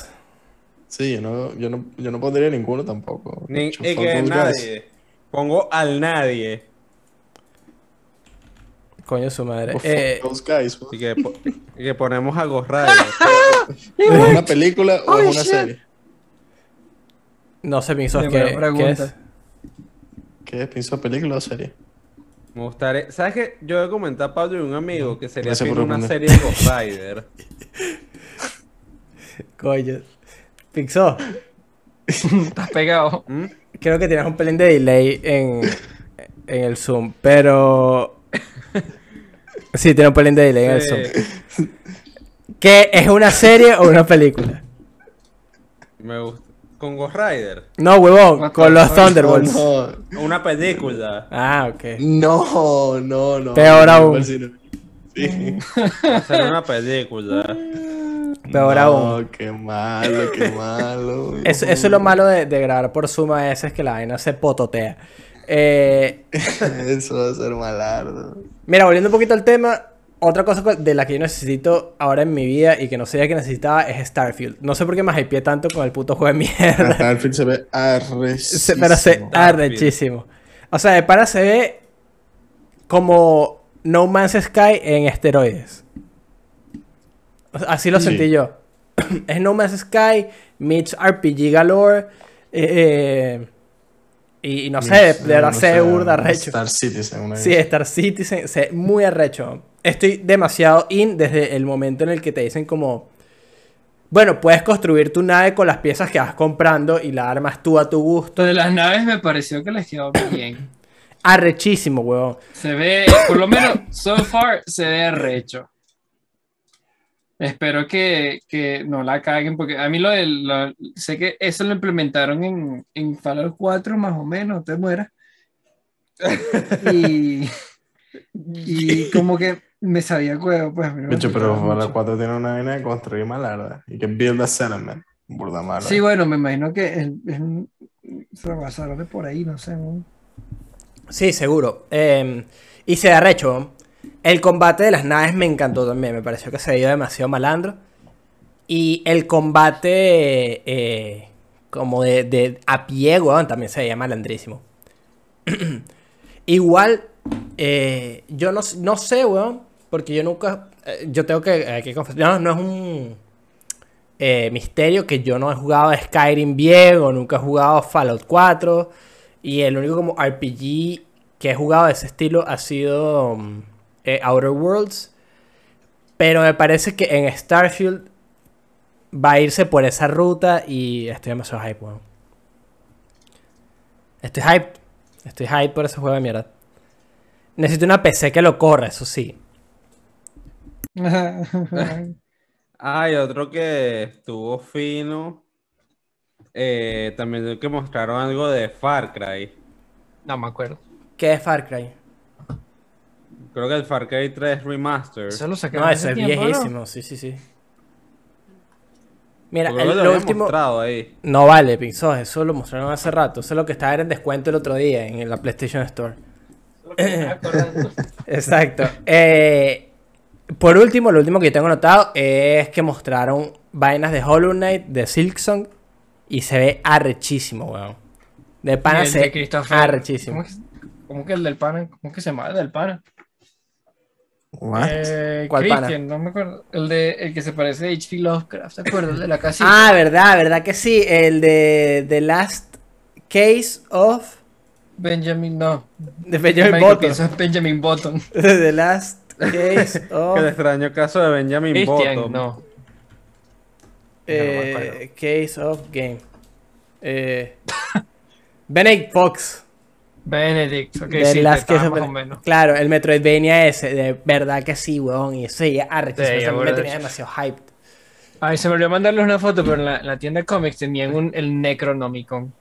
Sí, yo no, yo no, yo no pondría ninguno tampoco. Ni, y que those nadie. Pongo al nadie. Coño, su madre. Eh, those guys, Y que, po- y que ponemos a Ghost Rider. [laughs] ¿Es una película o Oh, es una shit. serie? no sé, Pinzos, Qué ¿qué, qué pregunta. es? ¿Qué es? ¿Pienso película o serie? Me gustaría. ¿Sabes qué? Yo he comentado a Pablo y un amigo que sería Gracias una responder. serie de Ghost Rider. [laughs] Coño. Pinzos, Estás pegado. ¿Mm? creo que tienes un pelín de delay en, en el Zoom, pero... [laughs] Sí, tiene un pelín de delay en el Zoom. ¿Qué es una serie o una película? me gusta. Con Ghost Rider. No, huevón, con los? Thunderbolts. No, Una película. Ah, ok. no, no, no. Peor no, aún. Sí [laughs] ser una película. [laughs] Peor no, aún. qué malo, qué malo. [laughs] Eso, eso es lo malo de, de grabar por Zoom a veces, que la vaina se pototea. Eh, Eso va a ser malardo. mira, volviendo un poquito al tema, otra cosa de la que yo necesito ahora en mi vida y que no sabía que necesitaba es Starfield. No sé por qué me hypeé tanto con el puto juego de mierda. Starfield se ve Se- arrechísimo. pero se arrechísimo. O sea, de para se ve como No Man's Sky en esteroides. Así lo Sí. sentí yo. [clears throat] es No Man's Sky, meets RPG Galore. eh, y, y no sé, de verdad se ve burda arrecho. Star Citizen, una Sí. Star Citizen, ve muy arrecho. Estoy demasiado in desde el momento en el que te dicen como... Bueno, puedes construir tu nave con las piezas que vas comprando y la armas tú a tu gusto. Lo de las naves me pareció que les quedó bien. Arrechísimo, huevón. Se ve, por lo menos, so far, se ve arrecho. Espero que, que no la caguen, porque a mí lo del. lo- sé que eso lo implementaron en, en Fallout 4, más o menos, te mueras. [laughs] Y. Y como que me sabía cuevo, pues. me Bicho, pero mucho. 4 tiene una vaina de construir malarda. Y que build a settlement. Burda mala. Sí, bueno, me imagino que es, es un- se basaron de por ahí, no sé. ¿no? Sí, seguro. Eh, y se ve arrecho. El combate de las naves me encantó también. Me pareció que se veía demasiado malandro. Y el combate eh, como de, de a pie, weón, también se veía malandrísimo. [clears throat] Igual, eh, yo no, no sé, weón, porque yo nunca... eh, yo tengo que, que confesar, no, no es un eh, misterio que yo no he jugado Skyrim bien o nunca he jugado Fallout 4. Y el único como RPG que he jugado de ese estilo ha sido um, eh, Outer Worlds. Pero me parece que en Starfield va a irse por esa ruta y estoy demasiado hype, weón. Estoy hype. Estoy hype por ese juego de mierda. Necesito una PC que lo corra, eso sí. [laughs] Hay otro que estuvo fino. Eh, también que mostraron algo de Far Cry. no me acuerdo. ¿Qué es Far Cry? Creo que el Far Cry 3 Remaster. Eso lo sacaron No, ese es tiempo, ¿no? viejísimo, sí, sí, sí. Mira, el- lo lo último... mostrado ahí. No vale, Pinzos, eso lo mostraron hace rato. Eso es lo que estaba en descuento el otro día en la PlayStation Store. [coughs] Exacto. Eh, por último, lo último que yo tengo notado es que mostraron vainas de Hollow Knight, de Silksong, y se ve arrechísimo, weón. De pana el se de arrechísimo. ¿Cómo que, cómo que el del pana? ¿Cómo que se llama el del pana? What? Eh, ¿Cuál pana? Christian, no me acuerdo. El, de, el que se parece a H.P. Lovecraft, ¿te acuerdas? El de la [laughs] casita. Ah, verdad, verdad que sí. El de The Last Case of... Benjamin, no. De Benjamin Button. en Benjamin Button. [laughs] The Last [laughs] Case Que el of... extraño caso de Benjamin Christian, Button. no. Eh, case of Game. Eh, [laughs] Benedict Fox. Benedict, ok, The sí, o Ben- menos. Claro, el Metroidvania ese, de verdad que sí, weón. Y eso ya arrechísimo. Sí, o sea, ya, me verdad. tenía demasiado hyped. Ay, se me olvidó mandarles una foto, pero en la, en la tienda de cómics tenían un, el Necronomicon.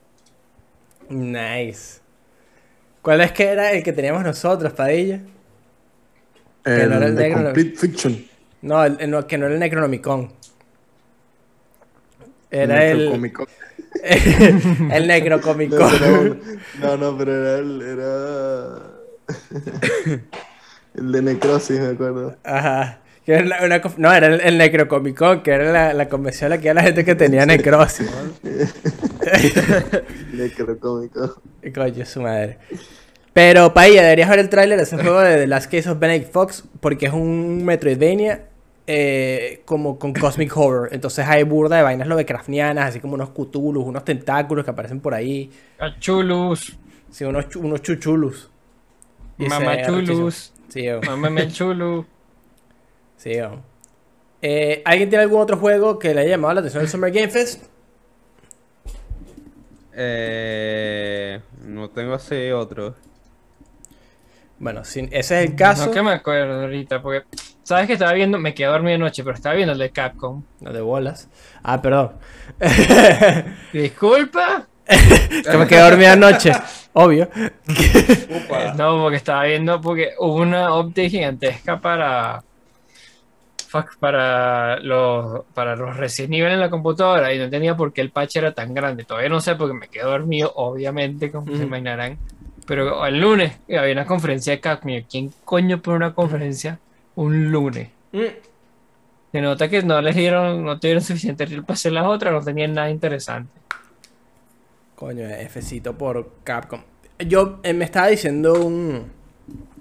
Nice. ¿Cuál es que era el que teníamos nosotros, Padilla? El, no era el de negro, Complete Fiction. No, el, el- no, que no era el Necronomicon. Era el, Necrocomicon. el [laughs] era un- no, no, pero era el. Era. [laughs] el de Necrosis, me acuerdo. Ajá. Que era una- no, era el, el Necrocomicon, que era la, la convención a la que iba la gente que tenía necrosis. [laughs] Necrocomicon. Coño, su madre. Pero, Pailla, deberías ver el tráiler de ese juego de The Last Case of Benedict Fox, porque es un Metroidvania eh, como con Cosmic Horror. Entonces hay burda de vainas lovecraftianas, así como unos cutulus, unos tentáculos que aparecen por ahí. Chulus, Sí, unos, unos chuchulus. Y se ve mamá arrechísimo. chulus, Sí, yo. mamá chulu. [laughs] Sí, yo. Eh, ¿Alguien tiene algún otro juego que le haya llamado la atención del Summer Game Fest? Eh, no tengo así otro. Bueno, si ese es el caso. No que me acuerdo ahorita, porque sabes que estaba viendo, me quedé dormido anoche, pero estaba viendo el de Capcom. No de bolas. Ah, perdón. [laughs] Disculpa. que me quedé dormida anoche. Obvio. No, porque estaba viendo, porque hubo una update gigantesca para. fuck, para los, para los Resident Evil en la computadora y no entendía por qué el patch era tan grande. Todavía no sé porque me quedé dormido, obviamente, como se imaginarán. Pero el lunes había una conferencia de Capcom. ¿Quién coño pone una conferencia un lunes? Mm. Se nota que no les dieron, no tuvieron suficiente reel para hacer las otras, no tenían nada interesante. Coño, Fcito por Capcom. Yo eh, me estaba diciendo un,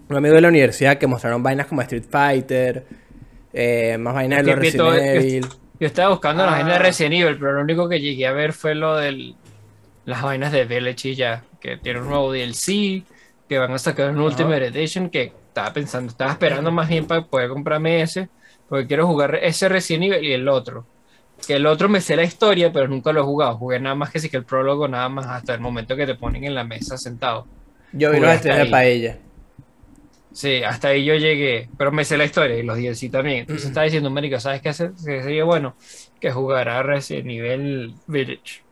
un amigo de la universidad que mostraron vainas como Street Fighter, eh, más vainas de los todo- Resident yo- Evil. Yo estaba buscando las Ah. vainas de Resident Evil, pero lo único que llegué a ver fue lo de las vainas de Village y ya, que tiene un nuevo DLC, que van a sacar un Ultimate Edition, que estaba pensando, estaba esperando más bien para poder comprarme ese, porque quiero jugar ese Resident Evil y el otro. Que el otro me sé la historia, pero nunca lo he jugado. Jugué nada más que sí que el prólogo, nada más hasta el momento que te ponen en la mesa sentado. Yo vi los de ahí. Paella. Sí, hasta ahí yo llegué, pero me sé la historia y los DLC también. Entonces estaba diciendo, América, ¿sabes qué hacer? Que sería bueno que jugara Resident Evil Village.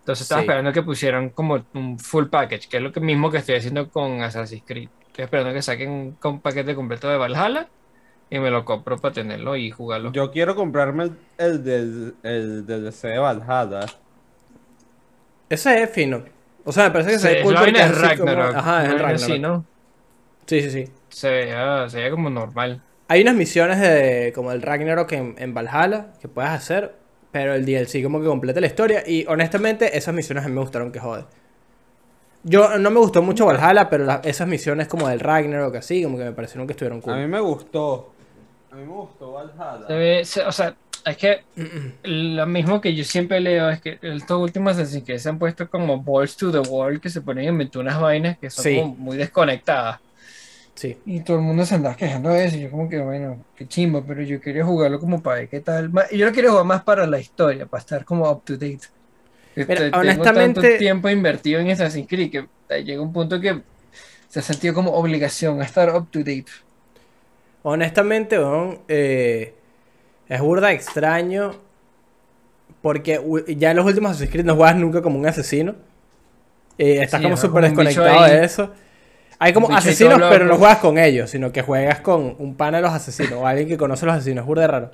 Entonces estaba Sí. esperando que pusieran como un full package, que es lo mismo que estoy haciendo con Assassin's Creed. Estoy esperando que saquen un, paquete completo de Valhalla y me lo compro para tenerlo y jugarlo. Yo quiero comprarme el, el del el DLC de Valhalla. Ese es fino. O sea, me parece que Sí, se ve cool porque es como- Ragnarok. Ajá, es el Ragnarok. así, ¿no? Sí, sí, sí. Se veía, se veía como normal. Hay unas misiones de como el Ragnarok en, en Valhalla que puedes hacer, pero el DLC como que completa la historia y honestamente esas misiones a mí me gustaron que jode. Yo no me gustó mucho Valhalla, pero la- esas misiones como del Ragnarok así como que me parecieron que estuvieron A mí cool. me gustó. A mí me gustó Valhalla. Se ve, se- o sea, es que lo mismo que yo siempre leo es que estos últimos Assassin's Creed se han puesto como balls to the wall que se ponen a inventar unas vainas que son Sí. como muy desconectadas. Sí. Y todo el mundo se andaba quejando de eso. Y yo, como que, bueno, qué chimbo, pero yo quería jugarlo como para ver qué tal. Yo lo quería jugar más para la historia, para estar como up to date. Este, tengo honestamente- tanto tiempo invertido en Assassin's Creed que eh, llega un punto que se ha sentido como obligación a estar up to date. Honestamente, eh, es burda extraño porque ya en los últimos Assassin's Creed no juegas nunca como un asesino. Eh, estás Sí, como súper desconectado de eso. Hay como asesinos, pero no juegas con ellos, sino que juegas con un pana de los asesinos o alguien que conoce a los asesinos. Es burda raro.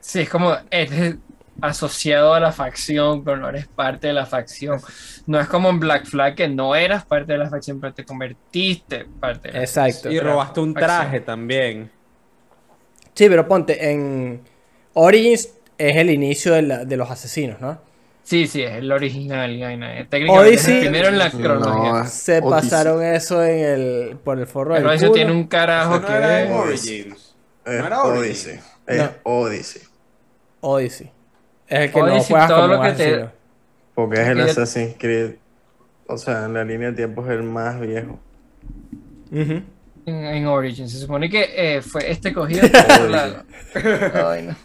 Sí, es como eres asociado a la facción, pero no eres parte de la facción. No es como en Black Flag que no eras parte de la facción, pero te convertiste parte de la Exacto. Y robaste un traje también. Sí, pero ponte, en Origins es el inicio de, la- de los asesinos, ¿no? Sí, sí, es el original. Técnicamente Odyssey- es el primero en la cronología. No, Se Odyssey. pasaron eso en el, por el forro del Pero eso culo. tiene un carajo Eso no que era en ver. Origins. Es ¿No era Origins? Odyssey. Es No. Odyssey. Odyssey. Es el que no Odyssey, juegas todo como lo que te-. Porque es el Assassin's Creed. O sea, en la línea de tiempo es el más viejo. En, en Origins. Se supone que eh, fue este cogido. [laughs] la- Ay, no.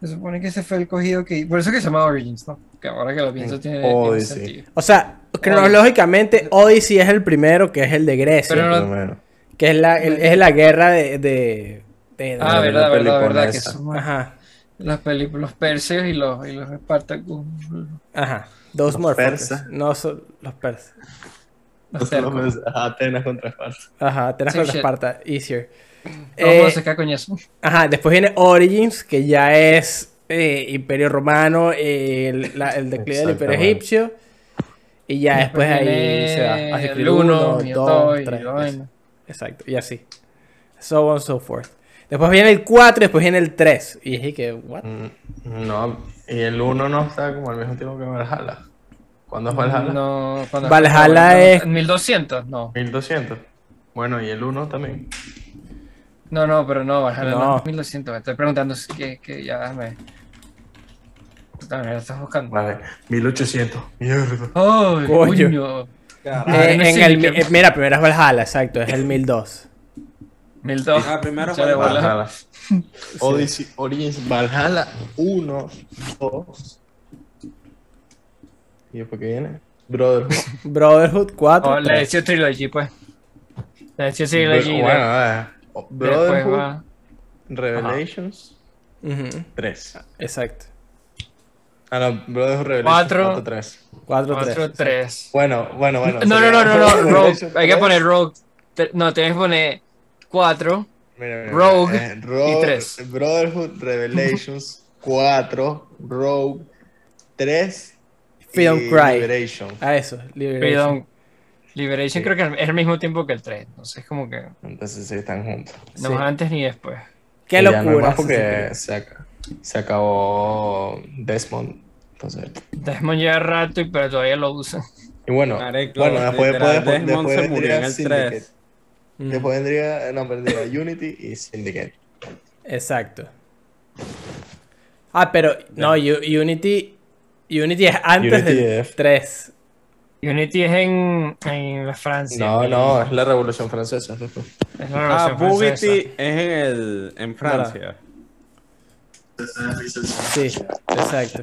Se supone que ese fue el cogido que. Por eso que se llama Origins, ¿no? Que ahora que lo pienso tiene, sentido. O sea, cronológicamente, Odyssey es el primero, que es el de Grecia. Pero no-. Que es la, el- es la guerra de. de, de- Ah, la verdad, verdad, verdad. Que son Ajá. Las películas, los perseos y los, y los Espartacus. Ajá. Those Los persas. No son los persas. Los. Los- Atenas contra Esparta. Ajá, Atenas Sí, contra shit. Esparta. Easier. Eh, eso. Ajá, después viene Origins, que ya es eh, Imperio Romano, eh, el, la- el declive del Imperio. Egipcio. Y ya después, ahí viene se va. Así que el el uno, 1, y el 2, dos, y 3. la vaina. Exacto, y así. So on, so forth. Después viene el 4 y después viene el 3. Y dije que, what? Mm, No, y el 1 no está como al mismo tiempo que Valhalla. ¿Cuándo es Valhalla? No, cuando- Valhalla no, es- 1200, no. 1200. Bueno, y el 1 también. No, no, pero no, Valhalla no, No. es 1200. Me estoy preguntando si que, que ya me. Me la estás buscando. Vale, 1800. Mierda. ¡Ay, Coño. coño! Eh, en el, eh, mira, primero es Valhalla, exacto, es el 1002. 1002. Ah, primero bola. [laughs] Valhalla. Odyssey, Origins, Valhalla 1, 2. ¿Y después qué viene? Brotherhood. [laughs] Brotherhood 4. Oh, la edición Trilogy, pues. La edición Trilogy. bueno, de- eh, después Brotherhood, va. Revelations Ujú, 3. exacto. Ah, no, Brotherhood Revelations Cuatro. 3. 4, 4, 3. 3. Bueno, bueno, bueno. No, no, no, no, no, Rogue. Hay que 3. poner Rogue. No, tienes que poner 4. Mira, mira, Rogue eh, Rogue, y tres. Brotherhood Revelations [laughs] 4, Rogue 3 Freedom y Cry. Liberation. A eso, Liberation. Freedom. Liberation Sí. creo que es al mismo tiempo que el 3. Entonces es como que Entonces sí están juntos. no Sí. antes ni después. Qué Y ya no locura. más porque se, se acabó Desmond. Entonces, Desmond lleva rato, y- pero todavía lo usa. y bueno, Marico, bueno después, literal, después, Desmond después se murió en el Syndicate. 3. Mm, Después vendría, no, vendría Unity y Syndicate. Exacto. Ah, pero no, U- Unity. Unity es antes Unity del es- 3. Unity es en, en Francia. No, no, es la Revolución Francesa. Es la Ah, Revolución Francesa. Bugatti es en, el, en Francia. Sí, exacto.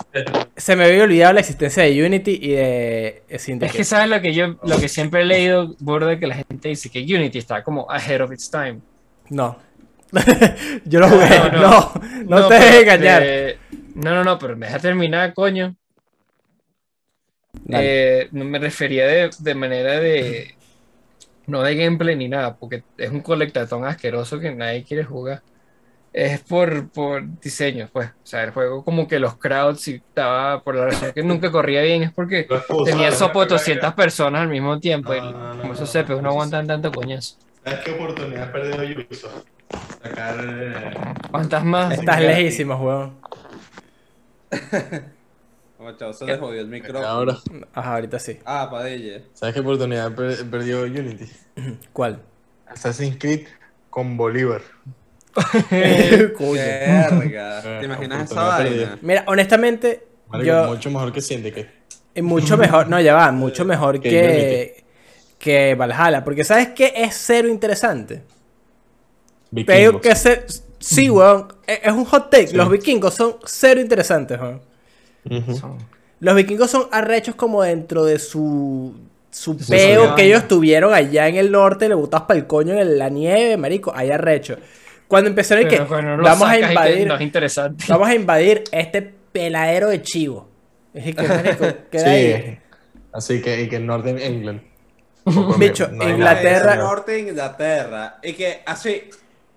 [laughs] Se me había olvidado la existencia de Unity y de Es Syndicate. que sabes lo que yo, lo que siempre he leído, burde que la gente dice que Unity está como ahead of its time. No. [laughs] Yo lo jugué. No, No, no. no, te dejes engañar. eh, no, no, no, pero me deja terminar, coño. Eh, no me refería de, de manera de. No de gameplay ni nada, porque es un colectatón asqueroso que nadie quiere jugar. Es por, por diseño, pues. O sea, el juego como que los crowds y estaba por la razón que nunca corría bien, es porque tenía sopo de 200 personas al mismo tiempo. y No, no, no, como no, esos cepes no, no no, aguantan tanto coñazo. ¿Sabes qué oportunidad perdió Ubisoft? Sacar. eh, ¿Cuántas más? Estás lejísimo, [laughs] chavo, se le jodió el micrófono. Ahora, Ajá, ahorita sí. Ah, Padilla. ¿sabes qué oportunidad per- perdió Unity? ¿Cuál? Assassin's Creed con Bolívar. [laughs] Coño. Verga. Eh, [laughs] ¿Te imaginas esa vaina? Mira, honestamente, Marico, yo. Mucho mejor que Syndicate. Es mucho mejor, no, ya va, mucho mejor Que que, que Valhalla. Porque ¿sabes qué es cero interesante? Digo que se- sí, weón, es es un hot take. Los vikingos son cero interesantes, weón. Los vikingos son arrechos como dentro de su, su peo que ellos tuvieron allá en el norte, le botabas para el coño en la nieve, marico, hay arrecho. Cuando empezaron que vamos a invadir, no es interesante. vamos a invadir este peladero de chivo. Es que, marico, [laughs] queda Sí, ahí. así que, y que Northern England. [laughs] Bicho, No hay Inglaterra- nada El de norte de Inglaterra. Y que así,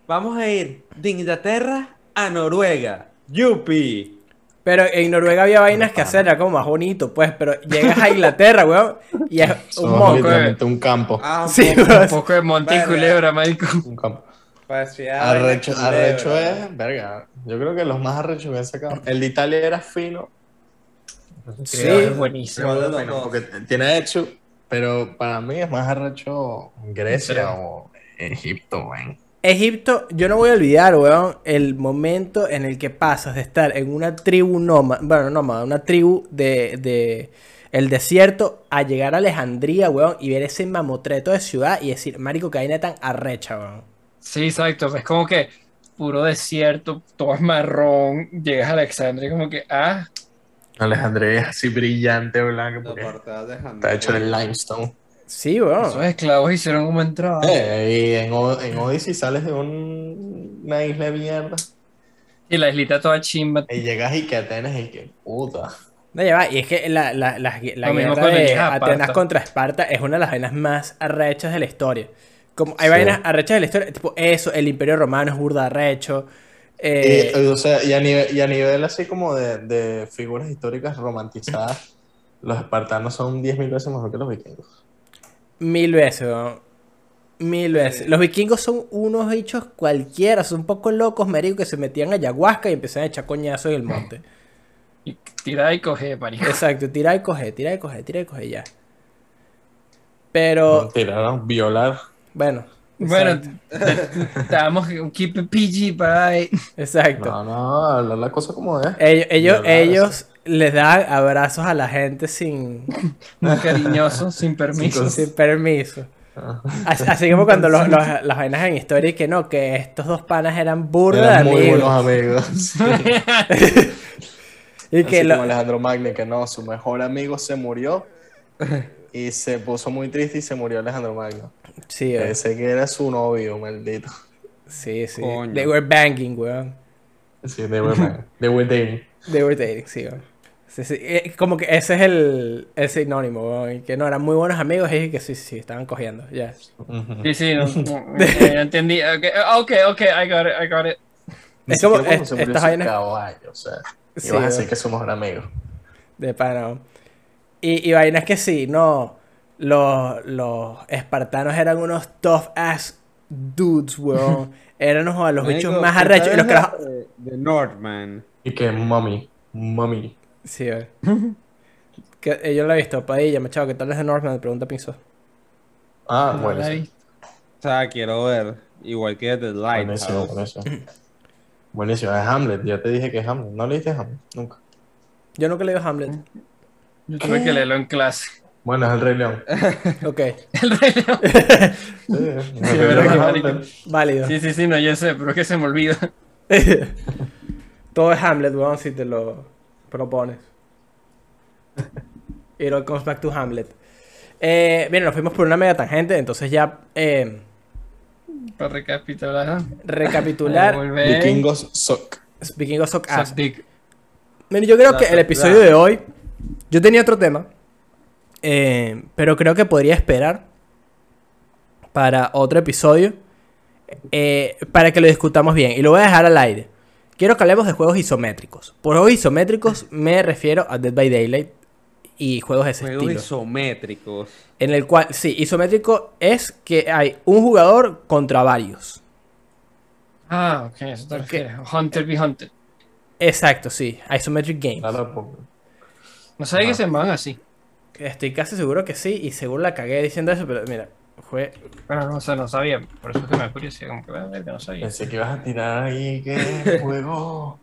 vamos a ir de Inglaterra a Noruega. Yupi. Pero en Noruega había vainas que hacer, era como más bonito, pues, pero llegas a Inglaterra, weón, y es un Somos moco. un campo. Ah, Sí, poco-. Un de monte y culebra, marico. Un campo. Parecía Arrecho, es, verga. Yo creo que los más arrechos que han sacado. El de Italia era fino. Sí. Es buenísimo. Porque tiene hecho, pero para mí es más arrecho Grecia Sí. o Egipto, weón. Egipto, yo no voy a olvidar, weón, el momento en el que pasas de estar en una tribu nómada, bueno, nómada, una tribu de, de el desierto, a llegar a Alejandría, weón, y ver ese mamotreto de ciudad y decir, marico, que vaina tan arrecha, weón. Sí, exacto. Es como que puro desierto, todo es marrón. Llegas a Alexandria y como que, ah, Alejandría es así brillante, blanco, La porque portada de está hecho de limestone. Sí, esos weón. esclavos hicieron como entrada. Eh, y en, O- en Odyssey sales de un- una isla de mierda Y la islita toda chimba. y llegas y que Atenas y que puta. No, ya va, y es que la, la, la, la guerra de. Atenas contra Esparta es una de las vainas más arrechas de la historia. Como hay Sí. vainas arrechas de la historia, tipo eso, el Imperio Romano es burda arrecho. eh, Y, o sea, y a nivel, y a nivel así como de, de figuras históricas romantizadas, [clears throat] los espartanos son 10.000 veces mejor que los vikingos. Mil veces. Mil veces. Los vikingos son unos bichos cualquiera, son un poco locos, marico, que se metían a ayahuasca y empezaban a echar coñazos en el monte. [laughs] Y tira y coge, marico. Exacto, tira y coge, tira y coge, tira y coge ya. Pero, Tiraron, violar. Bueno. Bueno, [laughs] un keep it PG para ahí. exacto. No, no, hablar la cosa como es. Ellos, ellos, ellos les dan abrazos a la gente sin, [laughs] Muy cariñoso, sin permiso. sin permiso. Ajá. Así, así como cuando los, los- las vainas en historia y que no, que estos dos panas eran burda de Eran muy amigos. buenos amigos. [laughs] Y que Así lo- como Alejandro Magni, que no, su mejor amigo se murió y se puso muy triste y se murió Alejandro Magno. Sí, weón. Ese que era su novio, maldito. sí, sí. Coño. They were banging, weón. Sí, they were, man. They were dating. They were dating, sí, weón. Sí, sí. Eh, Como que ese es el, el sinónimo, weón. y Que no, eran muy buenos amigos y que sí, sí, estaban cogiendo, ya. Sí, sí, no, [laughs] no, eh, entendí. Ok, ok, ok, I got it, I got it. Ni Es como- es- se murió su caballo, o sea. Sí, ibas a decir que somos amigos. De pana. Y, y vainas que sí, no. Los, los espartanos eran unos tough ass dudes, weón. [laughs] Eran a los bichos más ¿tú arrechos. Los carajos. de- De Northman. Y que mami, mami. Sí. [laughs] Que, eh, yo lo he visto, Padilla, machado, ¿qué tal es de Northman? Pregunta Pinzo. Ah, No bueno. sí. O sea, quiero ver. Igual que The Buenísimo, Lighthouse. buenísimo. Buenísimo, es Hamlet, ya te dije que es Hamlet. ¿No leíste Hamlet? Nunca. Yo nunca le digo Hamlet. Yo tuve que leerlo en clase. Bueno, es el Rey León. [laughs] Ok, El Rey León. [laughs] Sí, el Sí, León válido. Sí, sí, sí, no, yo sé, pero es que se me olvida. [laughs] Todo es Hamlet, weón, si te lo propones. It all comes back to Hamlet. Eh, bien, nos fuimos por una mega tangente, entonces ya eh, Para recapitular. recapitular. Vikingos suck. Speaking of Sock Suck Ass. yo creo que el episodio de hoy. Yo tenía otro tema. eh, pero creo que podría esperar. Para otro episodio. eh, para que lo discutamos bien. Y lo voy a dejar al aire. Quiero que hablemos de juegos isométricos. Por juegos isométricos me refiero a Dead by Daylight. Y juegos de ese Juegos estilo. isométricos. En el cual, sí, isométrico es que hay un jugador contra varios. Ah, ok, eso te refieres. Hunter be Hunter. Exacto, sí. Isometric Games. Claro, No sabía Ah. que se llamaban así. Estoy casi seguro que sí. Y seguro la cagué diciendo eso, pero mira. Fue, Pero no sé, no sabía. Por eso es que me da curiosidad. Como que, bueno, que no sabía. Pensé que ibas a tirar ahí que [laughs] juego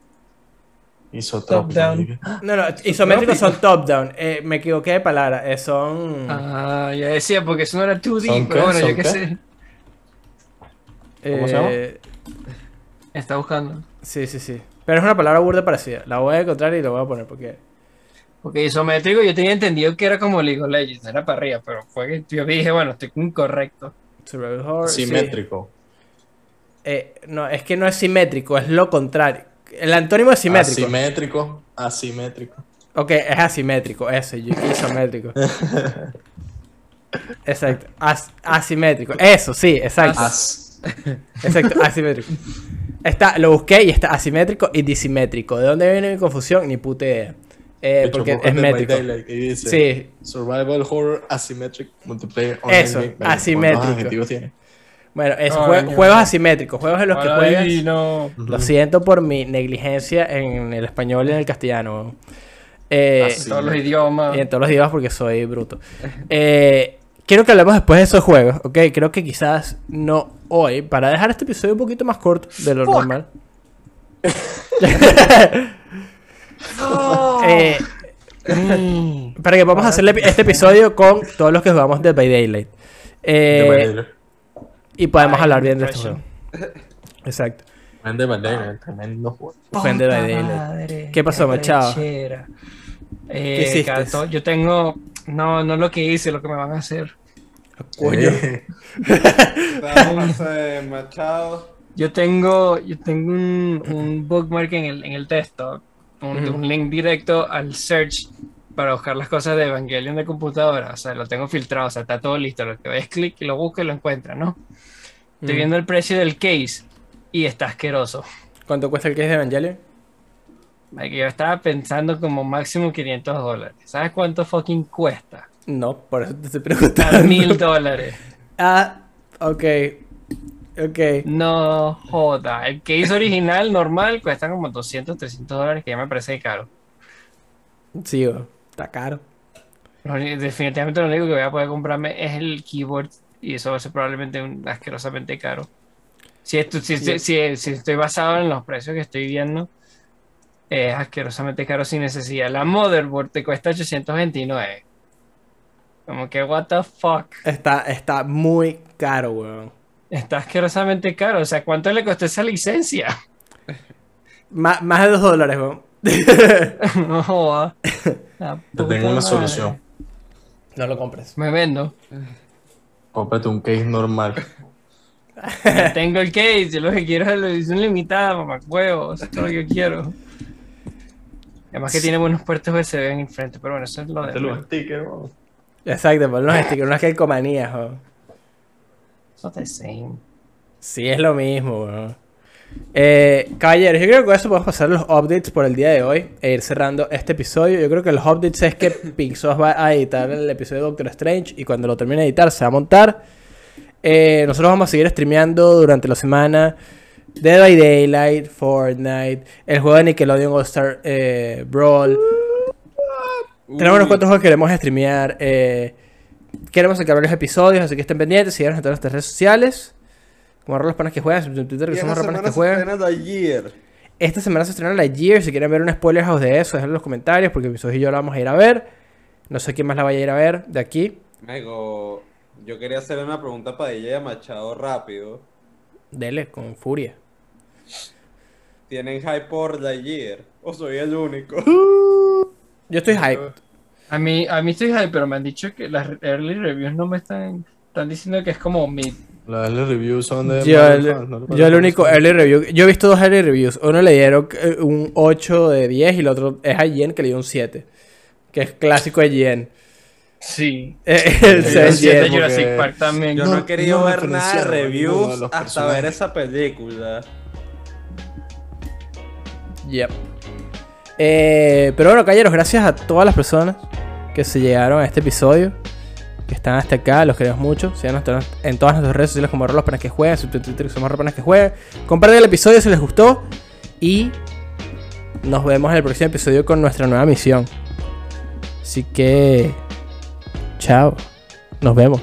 isotrópico. down. Y que- No, no, isométricos son top-down. Eh, me equivoqué de palabra. eh, son. Ah, ya decía, porque eso no era 2D. ¿Son Pero qué? bueno, ¿Son yo qué qué? sé. ¿cómo se llama? eh, Está buscando. Sí, sí, sí. Pero es una palabra burda parecida. La voy a encontrar y la voy a poner porque. Porque isométrico yo tenía entendido que era como League of Legends, era para arriba, pero fue que yo dije, bueno, estoy incorrecto. Sí. Simétrico. Eh, no, es que no es simétrico, es lo contrario. El antónimo es simétrico. Asimétrico. Asimétrico. Ok, es asimétrico, eso, yo isométrico. [laughs] Exacto, as- asimétrico, eso, sí, exacto. As. Exacto, asimétrico. Está, lo busqué y está asimétrico y disimétrico. ¿De dónde viene mi confusión? Ni puta idea. Eh, hecho, porque es métrico. Y dice Sí, Survival Horror Asymmetric Multiplayer Eso, Online Game. asimétrico. ¿Cuántos adjetivos tiene? bueno, eso, Ay, jue- Dios. juegos asimétricos, juegos en los que Ay, juegas. no. Lo siento por mi negligencia en el español y en el castellano. Eh. En todos los idiomas. y en todos los idiomas porque soy bruto. Eh, quiero que hablemos después de esos juegos, ¿ok? Creo que quizás no hoy, para dejar este episodio un poquito más corto de lo normal. [laughs] Eh, para que podamos hacer este episodio con todos los que jugamos Dead by Daylight. Eh, Dead by Daylight. y podemos Ay, hablar bien de este impression. juego. Exacto. Dead by Daylight, tremendo juego. Dead by Daylight. Madre, ¿Qué pasó, Machado? Eh, yo tengo. No, no lo que hice, lo que me van a hacer. Coño. Eh, Estamos eh, Machado. Yo tengo, yo tengo un, un bookmark en el, en el desktop un, un link directo al search para buscar las cosas de Evangelion de computadora. O sea, lo tengo filtrado, o sea, está todo listo. Lo que es clic y lo busca y lo encuentra, ¿no? Estoy viendo el precio del case y está asqueroso. ¿Cuánto cuesta el case de Evangelion? Yo estaba pensando como máximo 500 dólares. ¿Sabes cuánto fucking cuesta? No, por eso te estoy A preguntando. mil dólares. [laughs] Ah, ok. Ok. No joda. El case original normal cuesta como 200, 300 dólares, que ya me parece caro. Sí, bro, está caro. Lo Definitivamente lo único que voy a poder comprarme es el keyboard y eso va a ser probablemente un asquerosamente caro. Si, esto, si, si, si- si estoy basado en los precios que estoy viendo, es asquerosamente caro sin necesidad. La motherboard te cuesta 829. Como que, what the fuck. Está, está muy caro, weón. Está asquerosamente caro. O sea, ¿cuánto le costó esa licencia? [laughs] Ma- más de dos dólares, weón. [laughs] no [laughs] Te tengo una madre. solución. No lo compres. Me vendo. Cómprate un case normal. Ya tengo el case, yo lo que quiero es la edición limitada, mamá huevos, es lo que yo quiero. Además que tiene buenos puertos USB en el frente, pero bueno, eso es lo de Te lo menos. sticker, weón. Exacto, por los stickers, no es que hay comanía, es the same. Sí, es lo mismo, weón. Eh, caballeros, yo creo que con eso podemos pasar los updates por el día de hoy e ir cerrando este episodio. Yo creo que los updates es que [laughs] Pixos va a editar el episodio de Doctor Strange y cuando lo termine de editar se va a montar. Eh, nosotros vamos a seguir streameando durante la semana Dead by Daylight, Fortnite, el juego de Nickelodeon All Star eh, Brawl. Tenemos unos cuantos juegos que queremos streamear. eh, queremos sacar varios episodios, así que estén pendientes. Síganos en todas nuestras redes sociales. Como arroba los panas que juegan, en Twitter que somos panas semana que se juegan. Esta semana se estrena la Year. Si quieren ver un spoiler house de eso, déjenlo en los comentarios porque mi socio y yo la vamos a ir a ver. No sé quién más la vaya a ir a ver de aquí. Mego, yo quería hacerle una pregunta para ella Machado rápido. Dele, con furia. ¿Tienen hype por The Year? ¿O soy el único? Yo estoy hyped. A mí, a mí estoy hype, pero me han dicho que las early reviews no me están, están diciendo que es como mid. Las early reviews son de. Yo, el, fans, ¿no? yo el único early review. Yo he visto dos early reviews. Uno le dieron eh, un 8 de 10 y el otro es a Yen que le dio un 7. Que es clásico de Yen. Sí. Eh, el [laughs] El Sí, Zen sí, de Yen. porque- Jurassic Park también. Yo No- no, he querido no ver nada de reviews hasta ver esa película. Yep. Eh, pero bueno, caballeros, gracias a todas las personas que se llegaron a este episodio. Que están hasta acá, los queremos mucho. Síganos en todas- nuestras redes sociales como arroba los panas que juegan, en Twitter somos panas que juegan. Compartan el episodio si les gustó. Y nos vemos en el próximo episodio con nuestra nueva misión. Así que. Chao. Nos vemos.